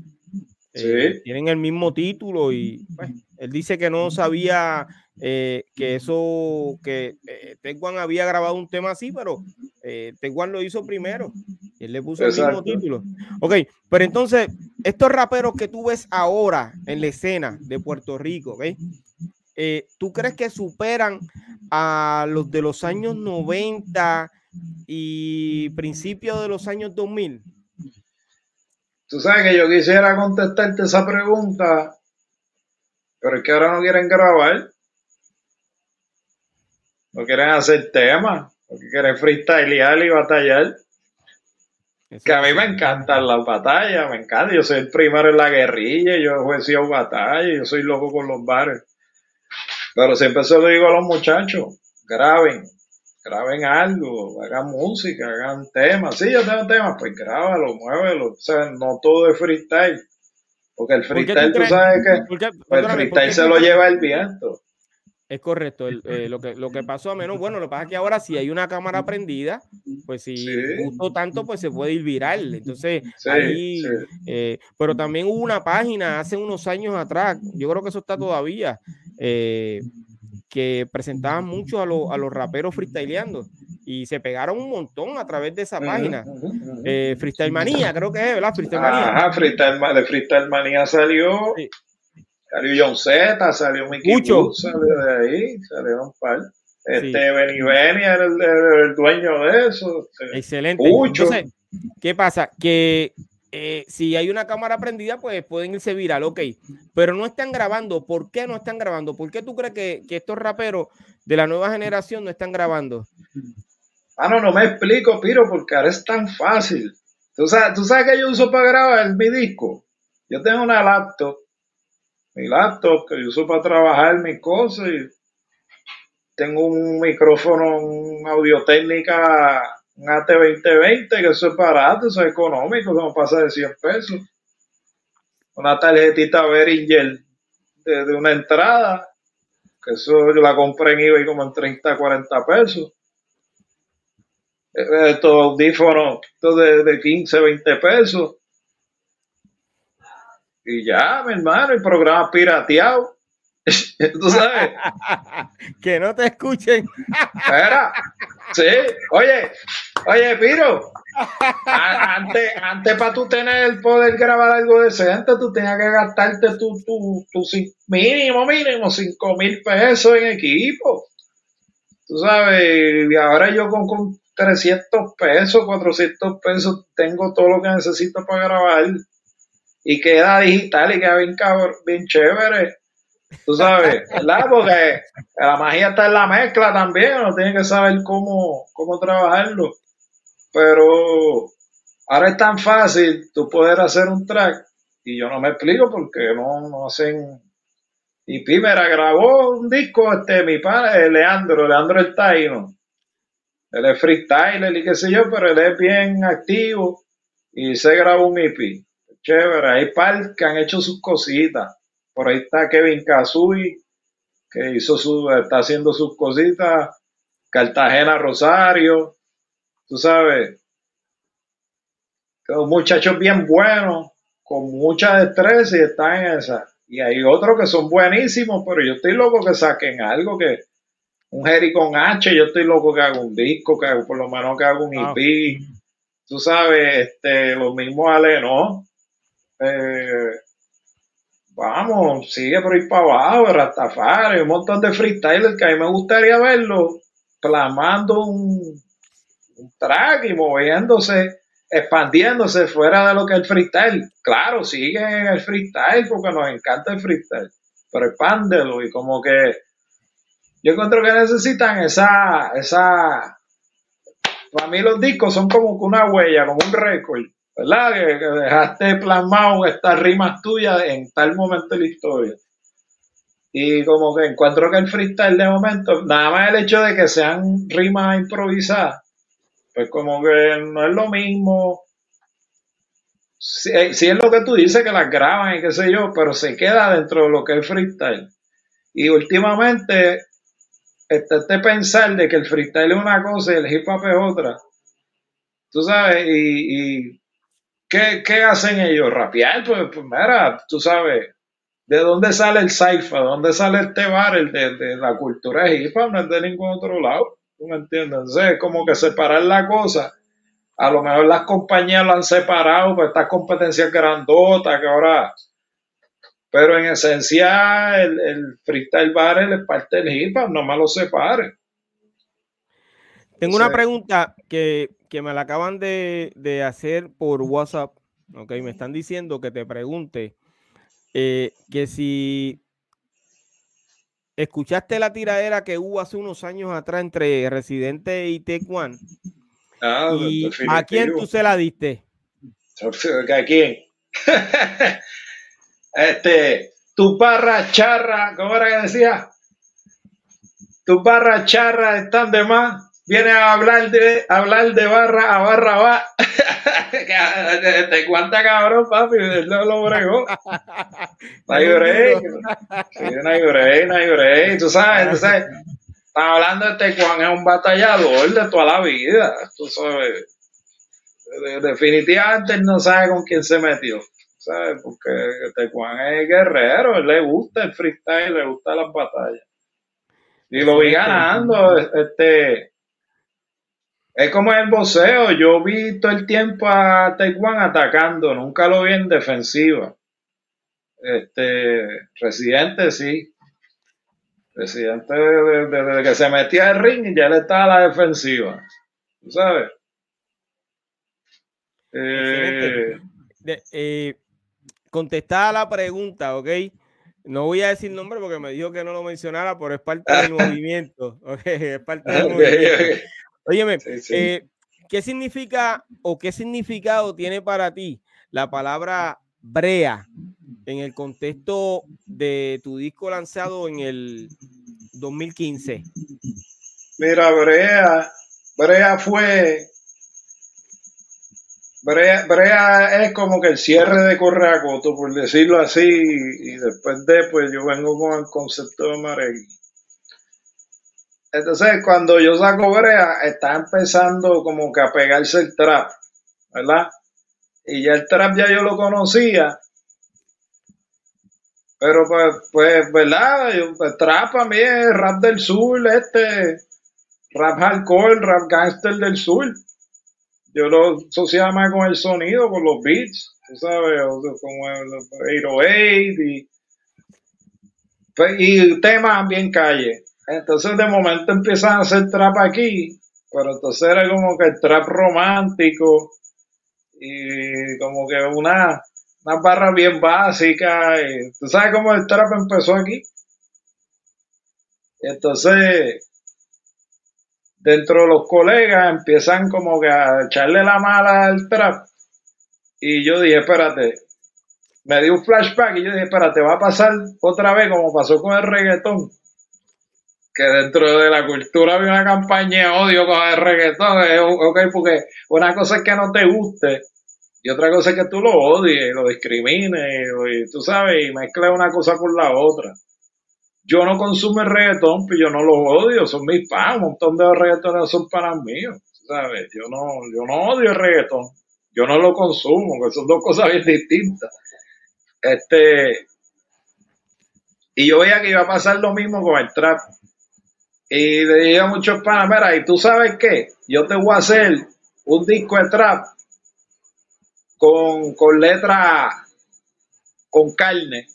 Eh, tienen el mismo título y pues, él dice que no sabía eh, que eso, que eh, había grabado un tema así, pero eh, lo hizo primero. Y él le puso el mismo título. Ok, pero entonces, estos raperos que tú ves ahora en la escena de Puerto Rico, ¿ok? Eh, ¿Tú crees que superan a los de los años 90 y principios de los años 2000? Tú sabes que yo quisiera contestarte esa pregunta, pero es que ahora no quieren grabar. No quieren hacer temas, porque quieren freestylear y batallar. Que a mí me encantan las batallas, me encanta. Yo soy el primero en la guerrilla, yo he sido batalla, yo soy loco con los bares. Pero siempre se lo digo a los muchachos, graben, graben algo, hagan música, hagan temas. Sí, yo tengo temas, pues grábalo, muévelo. O sea, no todo es freestyle. Porque el freestyle, tú sabes que pues el freestyle se lo lleva el viento. Es correcto. Eh, lo, que, lo que pasó a menos, bueno, lo que pasa es que ahora si hay una cámara prendida, pues si gustó tanto, pues se puede ir viral. Entonces, ahí, eh, pero también hubo una página hace unos años atrás, yo creo que eso está todavía, eh, que presentaban mucho a, a los raperos freestyleando y se pegaron un montón a través de esa página. Freestyle Manía, creo que es, ¿verdad? Freestyle Manía. Ajá, Freestyle, de Freestyle Manía salió. Salió John Z, salió Mickey Mucho. salió de ahí, salió un par. Este Benny Benny era el, dueño de eso. Excelente. Entonces, ¿qué pasa? Que eh, si hay una cámara prendida, pues pueden irse viral, ok. Pero no están grabando. ¿Por qué no están grabando? ¿Por qué tú crees que, que estos raperos de la nueva generación no están grabando? Ah, no, no me explico, Piro, porque ahora es tan fácil. ¿Tú sabes, ¿Tú sabes que yo uso para grabar mi disco? Yo tengo una laptop mi laptop que yo uso para trabajar mis cosas y tengo un micrófono, un audio técnica, un AT2020, que eso es barato, eso es económico, eso no pasa de 100 pesos. Una tarjetita Behringer de, una entrada, que eso yo la compré en eBay como en 30, 40 pesos. Eh, estos audífonos de, de 15, 20 pesos. Y ya, mi hermano, el programa pirateado. Tú sabes. que no te escuchen. Espera. Sí, oye, Oye, Piro, antes, antes para tú tener poder grabar algo decente, tú tenías que gastarte tu, tu, tu mínimo, mínimo 5 mil pesos en equipo. Tú sabes, y ahora yo con, con 300 pesos, 400 pesos, tengo todo lo que necesito para grabar. Y queda digital y queda bien, bien chévere. Tú sabes, ¿verdad? Porque la magia está en la mezcla también, uno tiene que saber cómo, cómo trabajarlo. Pero ahora es tan fácil tú poder hacer un track y yo no me explico porque no, no hacen. Y Pimera grabó un disco, este, mi padre, Leandro, Leandro el Taino. Él es freestyler y qué sé yo, pero él es bien activo y se grabó un EP. Chévere, hay par que han hecho sus cositas. Por ahí está Kevin Kazui, que hizo su, está haciendo sus cositas. Cartagena Rosario, tú sabes, muchachos bien buenos, con mucha destreza y están en esa. Y hay otros que son buenísimos, pero yo estoy loco que saquen algo que un Jerry con H, yo estoy loco que haga un disco, que por lo menos que haga un EP. Tú sabes, este, lo mismo Ale, ¿no? Eh, vamos, sigue por ahí para abajo, Rastafari, un montón de freestylers que a mí me gustaría verlo plasmando un, un track y moviéndose, expandiéndose fuera de lo que es el freestyle. Claro, sigue en el freestyle porque nos encanta el freestyle, pero expándelo y como que yo encuentro que necesitan esa, esa, para mí los discos son como una huella, como un récord, ¿verdad? Que, dejaste plasmado estas rimas tuyas en tal momento de la historia. Y como que encuentro que el freestyle de momento, nada más el hecho de que sean rimas improvisadas, pues como que no es lo mismo. Si, eh, si, es lo que tú dices, que las graban y qué sé yo, pero se queda dentro de lo que es freestyle. Y últimamente, este, este pensar de que el freestyle es una cosa y el hip hop es otra. Tú sabes, y, y ¿qué, hacen ellos? Rapear, pues, pues, mira, tú sabes, ¿de dónde sale el cypher? ¿De dónde sale este bar? El de, de la cultura hip hop no es de ningún otro lado. ¿Tú me entiendes? Entonces, como que separar la cosa. A lo mejor las compañías lo han separado, pues estas competencias grandotas que ahora. Pero en esencia, el, el freestyle bar es parte del hip hop, no me lo separe. Tengo una pregunta que, me la acaban de, hacer por WhatsApp. Ok, me están diciendo que te pregunte eh, que si ¿Escuchaste la tiradera que hubo hace unos años atrás entre Residente y Tecuan? Ah, ¿Y ¿A quién tú se la diste? ¿A quién? este, tu parra charra, ¿cómo era que decía? Tu parra charra están de más viene a hablar de hablar de barra a barra va. ¿Te cuánta cabrón, papi? Él lo, lo bregó. No hay break. Sí, no hay break, no hay break. Tú sabes, tú sabes. Estamos hablando de Tecuan, es un batallador de toda la vida. Tú sabes. Definitivamente él no sabe con quién se metió. ¿Sabes? Porque Tecuan es guerrero, él le gusta el freestyle, le gusta las batallas. Y lo vi ganando. Este es como el boxeo. Yo vi todo el tiempo a Taiwán atacando, nunca lo vi en defensiva. Este, Residente sí. Residente desde, que se metía al ring y ya le estaba a la defensiva. ¿Tú sabes? Eh, eh, contestada la pregunta, ¿ok? No voy a decir nombre porque me dijo que no lo mencionara, pero es parte del movimiento. es parte del movimiento. Óyeme, eh, ¿qué significa o qué significado tiene para ti la palabra brea en el contexto de tu disco lanzado en el 2015? Mira, brea, brea fue Brea, es como que el cierre de Correacoto, por decirlo así, y después de, pues yo vengo con el concepto de Maregui. Entonces, cuando yo saco brea, está empezando como que a pegarse el trap, ¿verdad? Y ya el trap ya yo lo conocía. Pero pues, pues ¿verdad? Pues, trap a mí es rap del sur, este, rap hardcore, rap gangster del sur. yo lo asociaba más con el sonido, con los beats, sabes, como el 808 y, pues, y temas bien calle. Entonces de momento empiezan a hacer trap aquí, pero entonces era como que el trap romántico y como que una, una barra bien básica. ¿Tú sabes cómo el trap empezó aquí? Entonces, dentro de los colegas empiezan como que a echarle la mala al trap. Y yo dije, espérate, me dio un flashback y yo dije, espérate, va a pasar otra vez como pasó con el reggaetón. Que dentro de la cultura había una campaña de odio con el reggaetón. Ok, porque una cosa es que no te guste y otra cosa es que tú lo odies, lo discrimines, y, tú sabes, y mezclas una cosa con la otra. Yo no consumo el reggaetón, pero yo no lo odio, son mis fans, un montón de reggaetones son para míos, ¿sabes? Yo no, yo no odio el reggaetón, yo no lo consumo, que son dos cosas bien distintas. Este, y yo veía que iba a pasar lo mismo con el trap. Y le dije a muchos panas, mira, ¿y tú sabes qué? Yo te voy a hacer un disco de trap con, con letra con carne.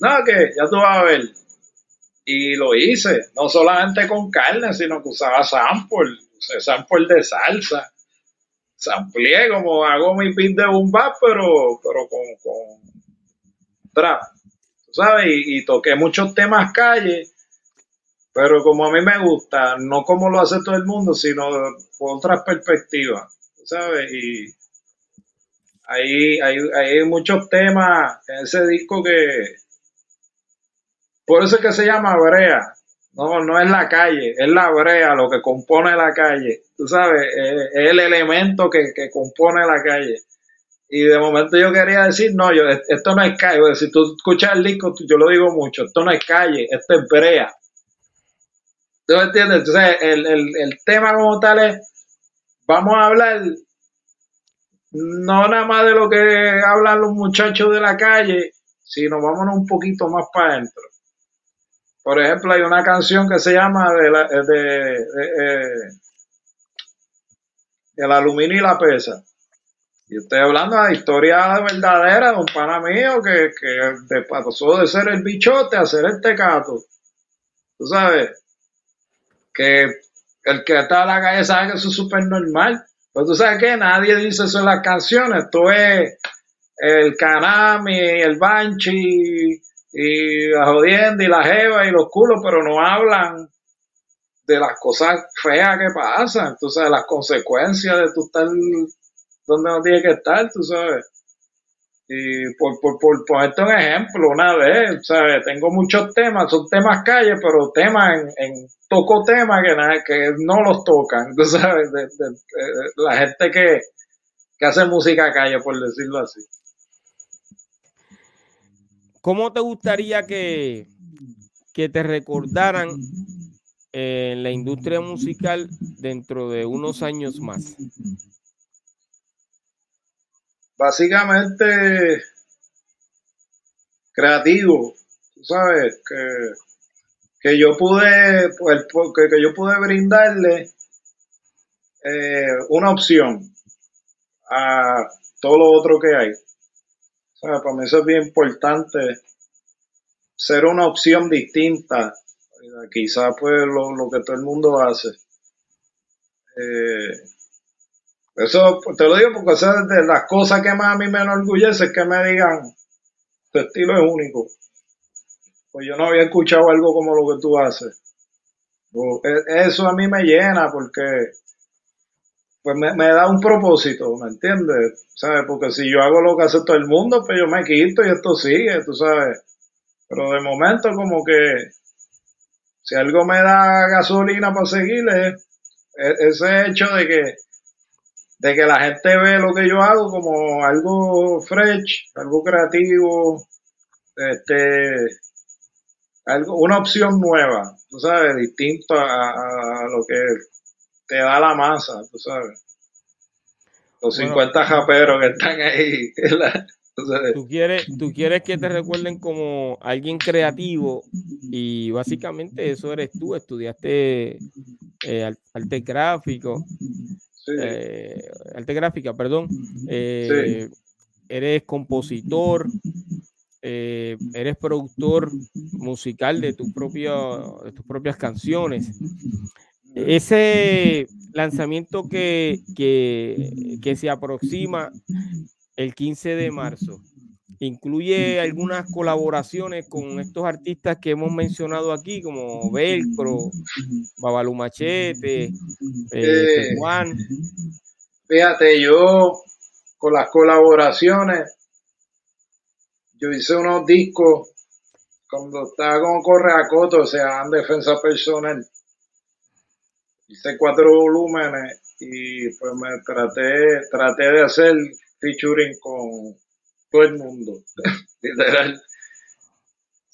No, que ya tú vas a ver. Y lo hice, no solamente con carne, sino que usaba sample, sample de salsa. Samplié como hago mi pin de bomba, pero, pero con, con trap. ¿Sabes? Y toqué muchos temas calle, pero como a mí me gusta, no como lo hace todo el mundo, sino por otras perspectivas. ¿Sabes? Y, hay, hay, hay muchos temas en ese disco que, por eso es que se llama brea. No, no es la calle, es la brea lo que compone la calle. Tú sabes, es, el elemento que, compone la calle. Y de momento yo quería decir, no, yo, esto no es calle. Si tú escuchas el disco, yo lo digo mucho, esto no es calle, esto es brea. ¿Tú entiendes? Entonces, el, el, el tema como tal es, vamos a hablar no nada más de lo que hablan los muchachos de la calle, sino vámonos un poquito más para adentro. Por ejemplo, hay una canción que se llama de, la, de, eh, el aluminio y la pesa. Y estoy hablando de la historia verdadera de un pana mío que, que pasó de ser el bichote a ser el tecato. Tú sabes, que el que está en la calle sabe que eso es súper normal. Pero tú sabes que nadie dice eso en las canciones. Tú es el Kanami, el Banshee, y la jodienda y la jeva y los culos, pero no hablan de las cosas feas que pasan, tú sabes, las consecuencias de tú estar donde no tienes que estar, tú sabes. Y por, por, por ponerte un ejemplo, una vez, ¿sabes? Tengo muchos temas, son temas calle, pero temas en, en toco temas que, que no los tocan, tú sabes, de, la gente que, que hace música calle, por decirlo así. ¿Cómo te gustaría que, que te recordaran en la industria musical dentro de unos años más? Básicamente creativo, tú sabes, que, que yo pude, pues, que, que yo pude brindarle eh, una opción a todo lo otro que hay. O para mí eso es bien importante, ser una opción distinta, quizás pues lo, que todo el mundo hace. Eh, eso te lo digo porque o de las cosas que más a mí me enorgullece es que me digan, tu estilo es único. Pues yo no había escuchado algo como lo que tú haces. E, eso a mí me llena porque pues me, da un propósito, ¿me entiendes? ¿Sabes? Porque si yo hago lo que hace todo el mundo, pues yo me quito y esto sigue, tú sabes. Pero de momento como que si algo me da gasolina para seguir es ese hecho de que de que la gente ve lo que yo hago como algo fresh, algo creativo, este, algo, una opción nueva, tú sabes, distinto a lo que te da la masa, tú sabes. Los 50 japeros que están ahí. tú, quieres, tú quieres que te recuerden como alguien creativo y básicamente eso eres tú, estudiaste eh, arte gráfico. Arte gráfica, perdón. Eres compositor, eres productor musical de, tu propio, de tus propias canciones. Ese lanzamiento que, que, se aproxima el 15 de marzo incluye algunas colaboraciones con estos artistas que hemos mencionado aquí, como Velcro, Babalu Machete, eh, eh Juan. Fíjate, yo con las colaboraciones, yo hice unos discos cuando estaba con Correa Coto, o sea, en defensa personal hice cuatro volúmenes y pues me traté, traté de hacer featuring con todo el mundo, literal.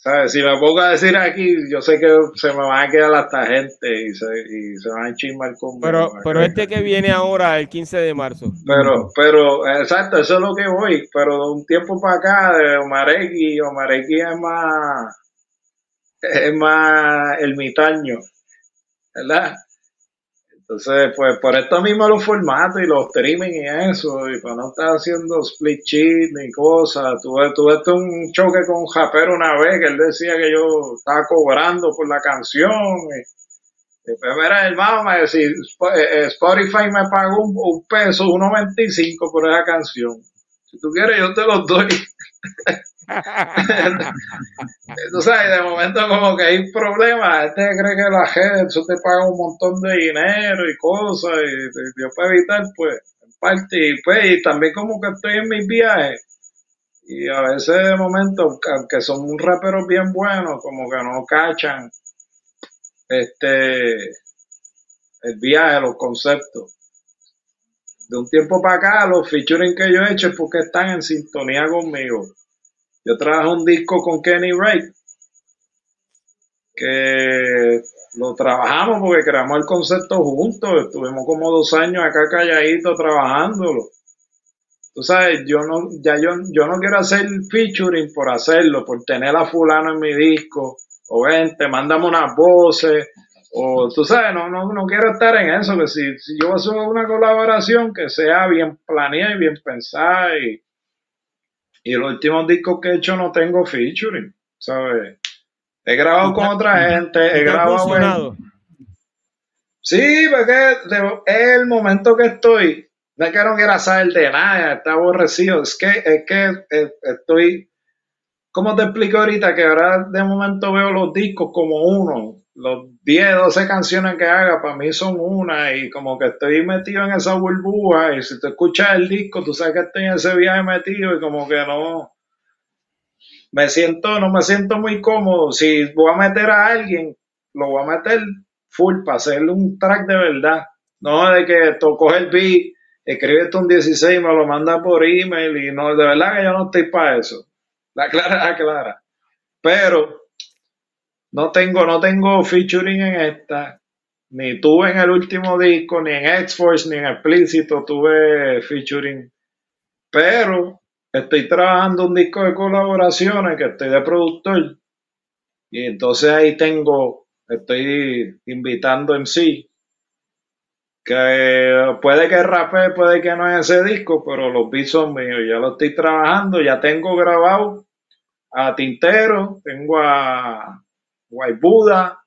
¿Sabes? Si me pongo a decir aquí, yo sé que se me van a quedar hasta gente y se, y se van a chismar conmigo. Pero, pero este que viene ahora, el 15 de marzo. Pero, pero, exacto, eso es lo que voy. Pero de un tiempo para acá, de Omareki, Omareki es más, es más ermitaño, ¿verdad? Entonces, pues por esto mismo los formatos y los streaming y eso, y para no estar haciendo split sheet ni cosas, tuve, tuve un choque con un japero una vez que él decía que yo estaba cobrando por la canción. Y, y pues mira, hermano, me decía, eh, Spotify me pagó un, un peso, 1.25 por esa canción. Si tú quieres, yo te los doy. Tú de momento como que hay problemas, este cree que la gente, eso te paga un montón de dinero y cosas, y, yo puedo evitar, pues, en parte, y pues, y también como que estoy en mis viajes, y a veces de momento, aunque son un raperos bien buenos, como que no cachan, este, el viaje, los conceptos. De un tiempo para acá, los featuring que yo he hecho es porque están en sintonía conmigo yo traje un disco con Kenny Wright que lo trabajamos porque creamos el concepto juntos. Estuvimos como dos años acá calladitos trabajándolo. Tú sabes, yo no, ya yo, yo no quiero hacer featuring por hacerlo, por tener a fulano en mi disco, o vente, mándame unas voces, o tú sabes, no, no, no quiero estar en eso, que si, si yo hacer una colaboración que sea bien planeada y bien pensada y, y los últimos discos que he hecho no tengo featuring, ¿sabes? He grabado con otra gente, he grabado. Sí, porque es el momento que estoy. No es que no quiera saber de nada, está aborrecido. Es que, es que eh, estoy. ¿Cómo te explico ahorita? Que ahora de momento veo los discos como uno los 10, 12 canciones que haga para mí son una y como que estoy metido en esa burbuja y si tú escuchas el disco tú sabes que estoy en ese viaje metido y como que no me siento no me siento muy cómodo. Si voy a meter a alguien lo voy a meter full para hacerle un track de verdad. No de que tocó el beat escríbete un 16 y me lo manda por email y no de verdad que yo no estoy para eso. La clara la clara. Pero no tengo, no tengo featuring en esta, ni tuve en el último disco, ni en X-Force, ni en Explícito tuve featuring. Pero estoy trabajando un disco de colaboraciones que estoy de productor. Y entonces ahí tengo, estoy invitando en sí. Que puede que rape, puede que no es ese disco, pero los beats son míos. Ya lo estoy trabajando, ya tengo grabado a Tintero, tengo a White Buda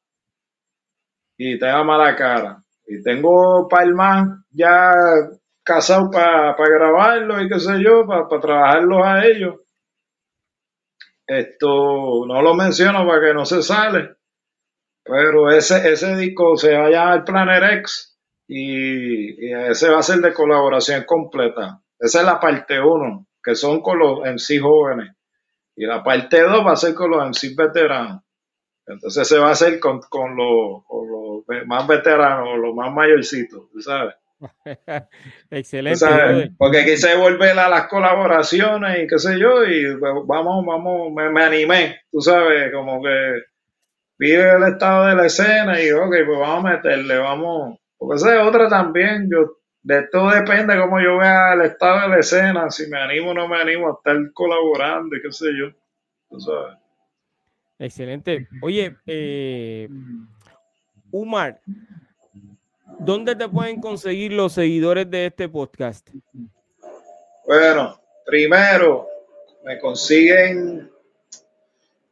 y tengo mala cara. Y tengo Palma ya casado para grabarlo y qué sé yo, para trabajarlos a ellos. Esto no lo menciono para que no se sale, pero ese, ese disco se va a llamar Planet X y, ese va a ser de colaboración completa. Esa es la parte 1, que son con los MC jóvenes. Y la parte 2 va a ser con los MC veteranos. Entonces se va a hacer con, los, más veteranos, los más mayorcitos, ¿sabes? Excelente. Porque quise volver a las colaboraciones y qué sé yo, y vamos, vamos, me, animé, tú sabes, como que pide el estado de la escena y ok, pues vamos a meterle, vamos, porque esa es otra también, yo, de todo depende cómo yo vea el estado de la escena, si me animo o no me animo a estar colaborando y qué sé yo, tú sabes. Excelente. Oye, eh, Umar, ¿Dónde te pueden conseguir los seguidores de este podcast? Bueno, primero me consiguen,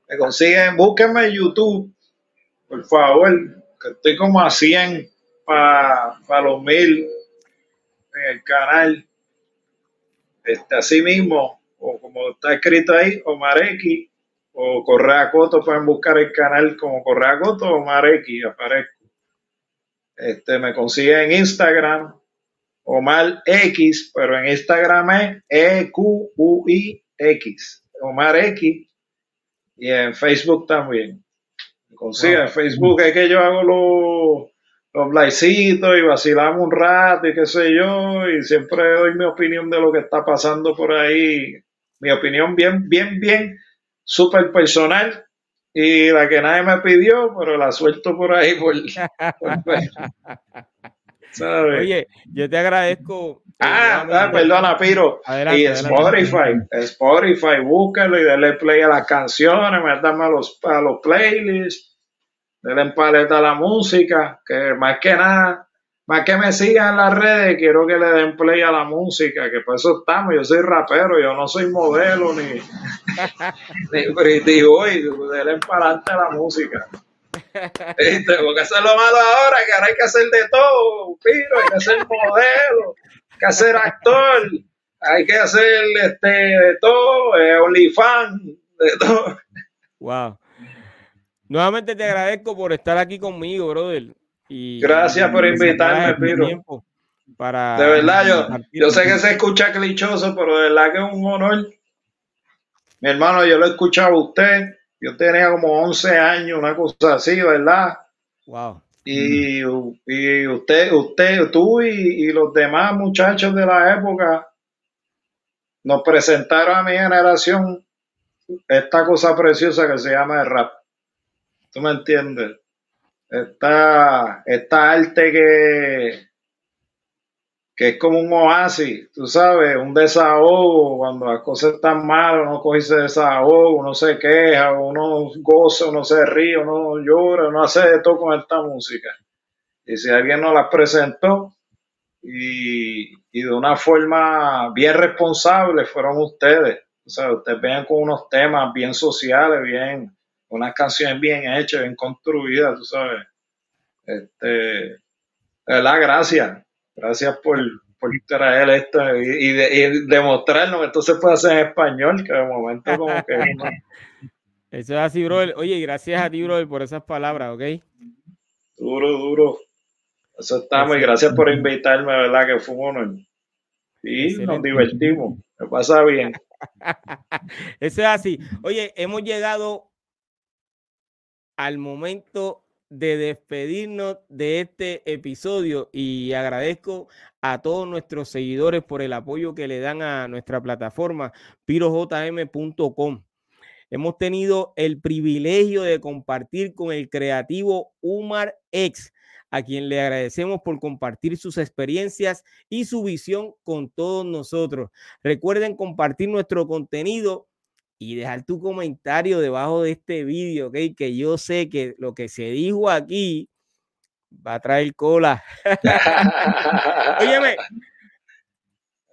me consiguen, búsquenme en YouTube, por favor, que estoy como a 100 para los mil en el canal. Este, así mismo, o como está escrito ahí, Omar X o Correa Coto, pueden buscar el canal como Correa Coto o Omar X, aparezco. Este, me consigue en Instagram, Omar X, pero en Instagram es E-Q-U-I-X, Omar X, y en Facebook también. Me consigue en Facebook, es que yo hago los los y vacilamos un rato y qué sé yo, y siempre doy mi opinión de lo que está pasando por ahí. Mi opinión bien, bien, bien, súper personal y la que nadie me pidió, pero la suelto por ahí por, Oye, yo te agradezco. Ah, ah perdona, Piro. y Spotify, Spotify, búscalo y dale play a las canciones, métame a los, a los playlists denle paleta a la música, que más que nada, más que me sigan en las redes, quiero que le den play a la música, que por eso estamos, yo soy rapero, yo no soy modelo ni, ni pretty boy, denle paleta a la música. ¿Viste? Porque eso es lo malo ahora, que ahora hay que hacer de todo, piro, hay que ser modelo, hay que ser actor, hay que hacer este de todo, eh, OnlyFans, de todo. Wow. Nuevamente te agradezco por estar aquí conmigo, brother. Y, Gracias por invitarme, Piro. Para de verdad, yo, yo sé que se escucha clichoso, pero de verdad que es un honor. Mi hermano, yo lo he escuchado a usted. Yo tenía como 11 años, una cosa así, ¿verdad? Wow. Y, y usted, usted, tú y, y, los demás muchachos de la época nos presentaron a mi generación esta cosa preciosa que se llama el rap. ¿Tú me entiendes? Esta, esta arte que, que es como un oasis, tú sabes, un desahogo, cuando las cosas están mal, uno coge ese desahogo, uno se queja, uno goza, uno se ríe, uno llora, uno hace de todo con esta música. Y si alguien nos la presentó y, y de una forma bien responsable fueron ustedes. O sea, ustedes vean con unos temas bien sociales, bien, unas canciones bien hechas, bien construidas, tú sabes. Este, de verdad, gracias. Gracias por, por traer esto y, demostrarnos que esto se puede hacer en español, que de momento como que... Eso es así, bro. Oye, gracias a ti, bro, por esas palabras, ¿ok? Duro, duro. Eso estamos y gracias por invitarme, ¿verdad? Que fue un honor. Y nos divertimos. Me pasa bien. Eso es así. Oye, hemos llegado al momento de despedirnos de este episodio y agradezco a todos nuestros seguidores por el apoyo que le dan a nuestra plataforma pirojm.com. Hemos tenido el privilegio de compartir con el creativo Umar X, a quien le agradecemos por compartir sus experiencias y su visión con todos nosotros. Recuerden compartir nuestro contenido y dejar tu comentario debajo de este vídeo, ¿ok? Que yo sé que lo que se dijo aquí va a traer cola. Óyeme.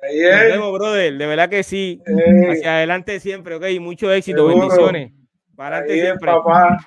Nos vemos, brother. De verdad que sí. Hacia adelante siempre, ¿ok? Mucho éxito. Bendiciones. Para adelante siempre. Papá.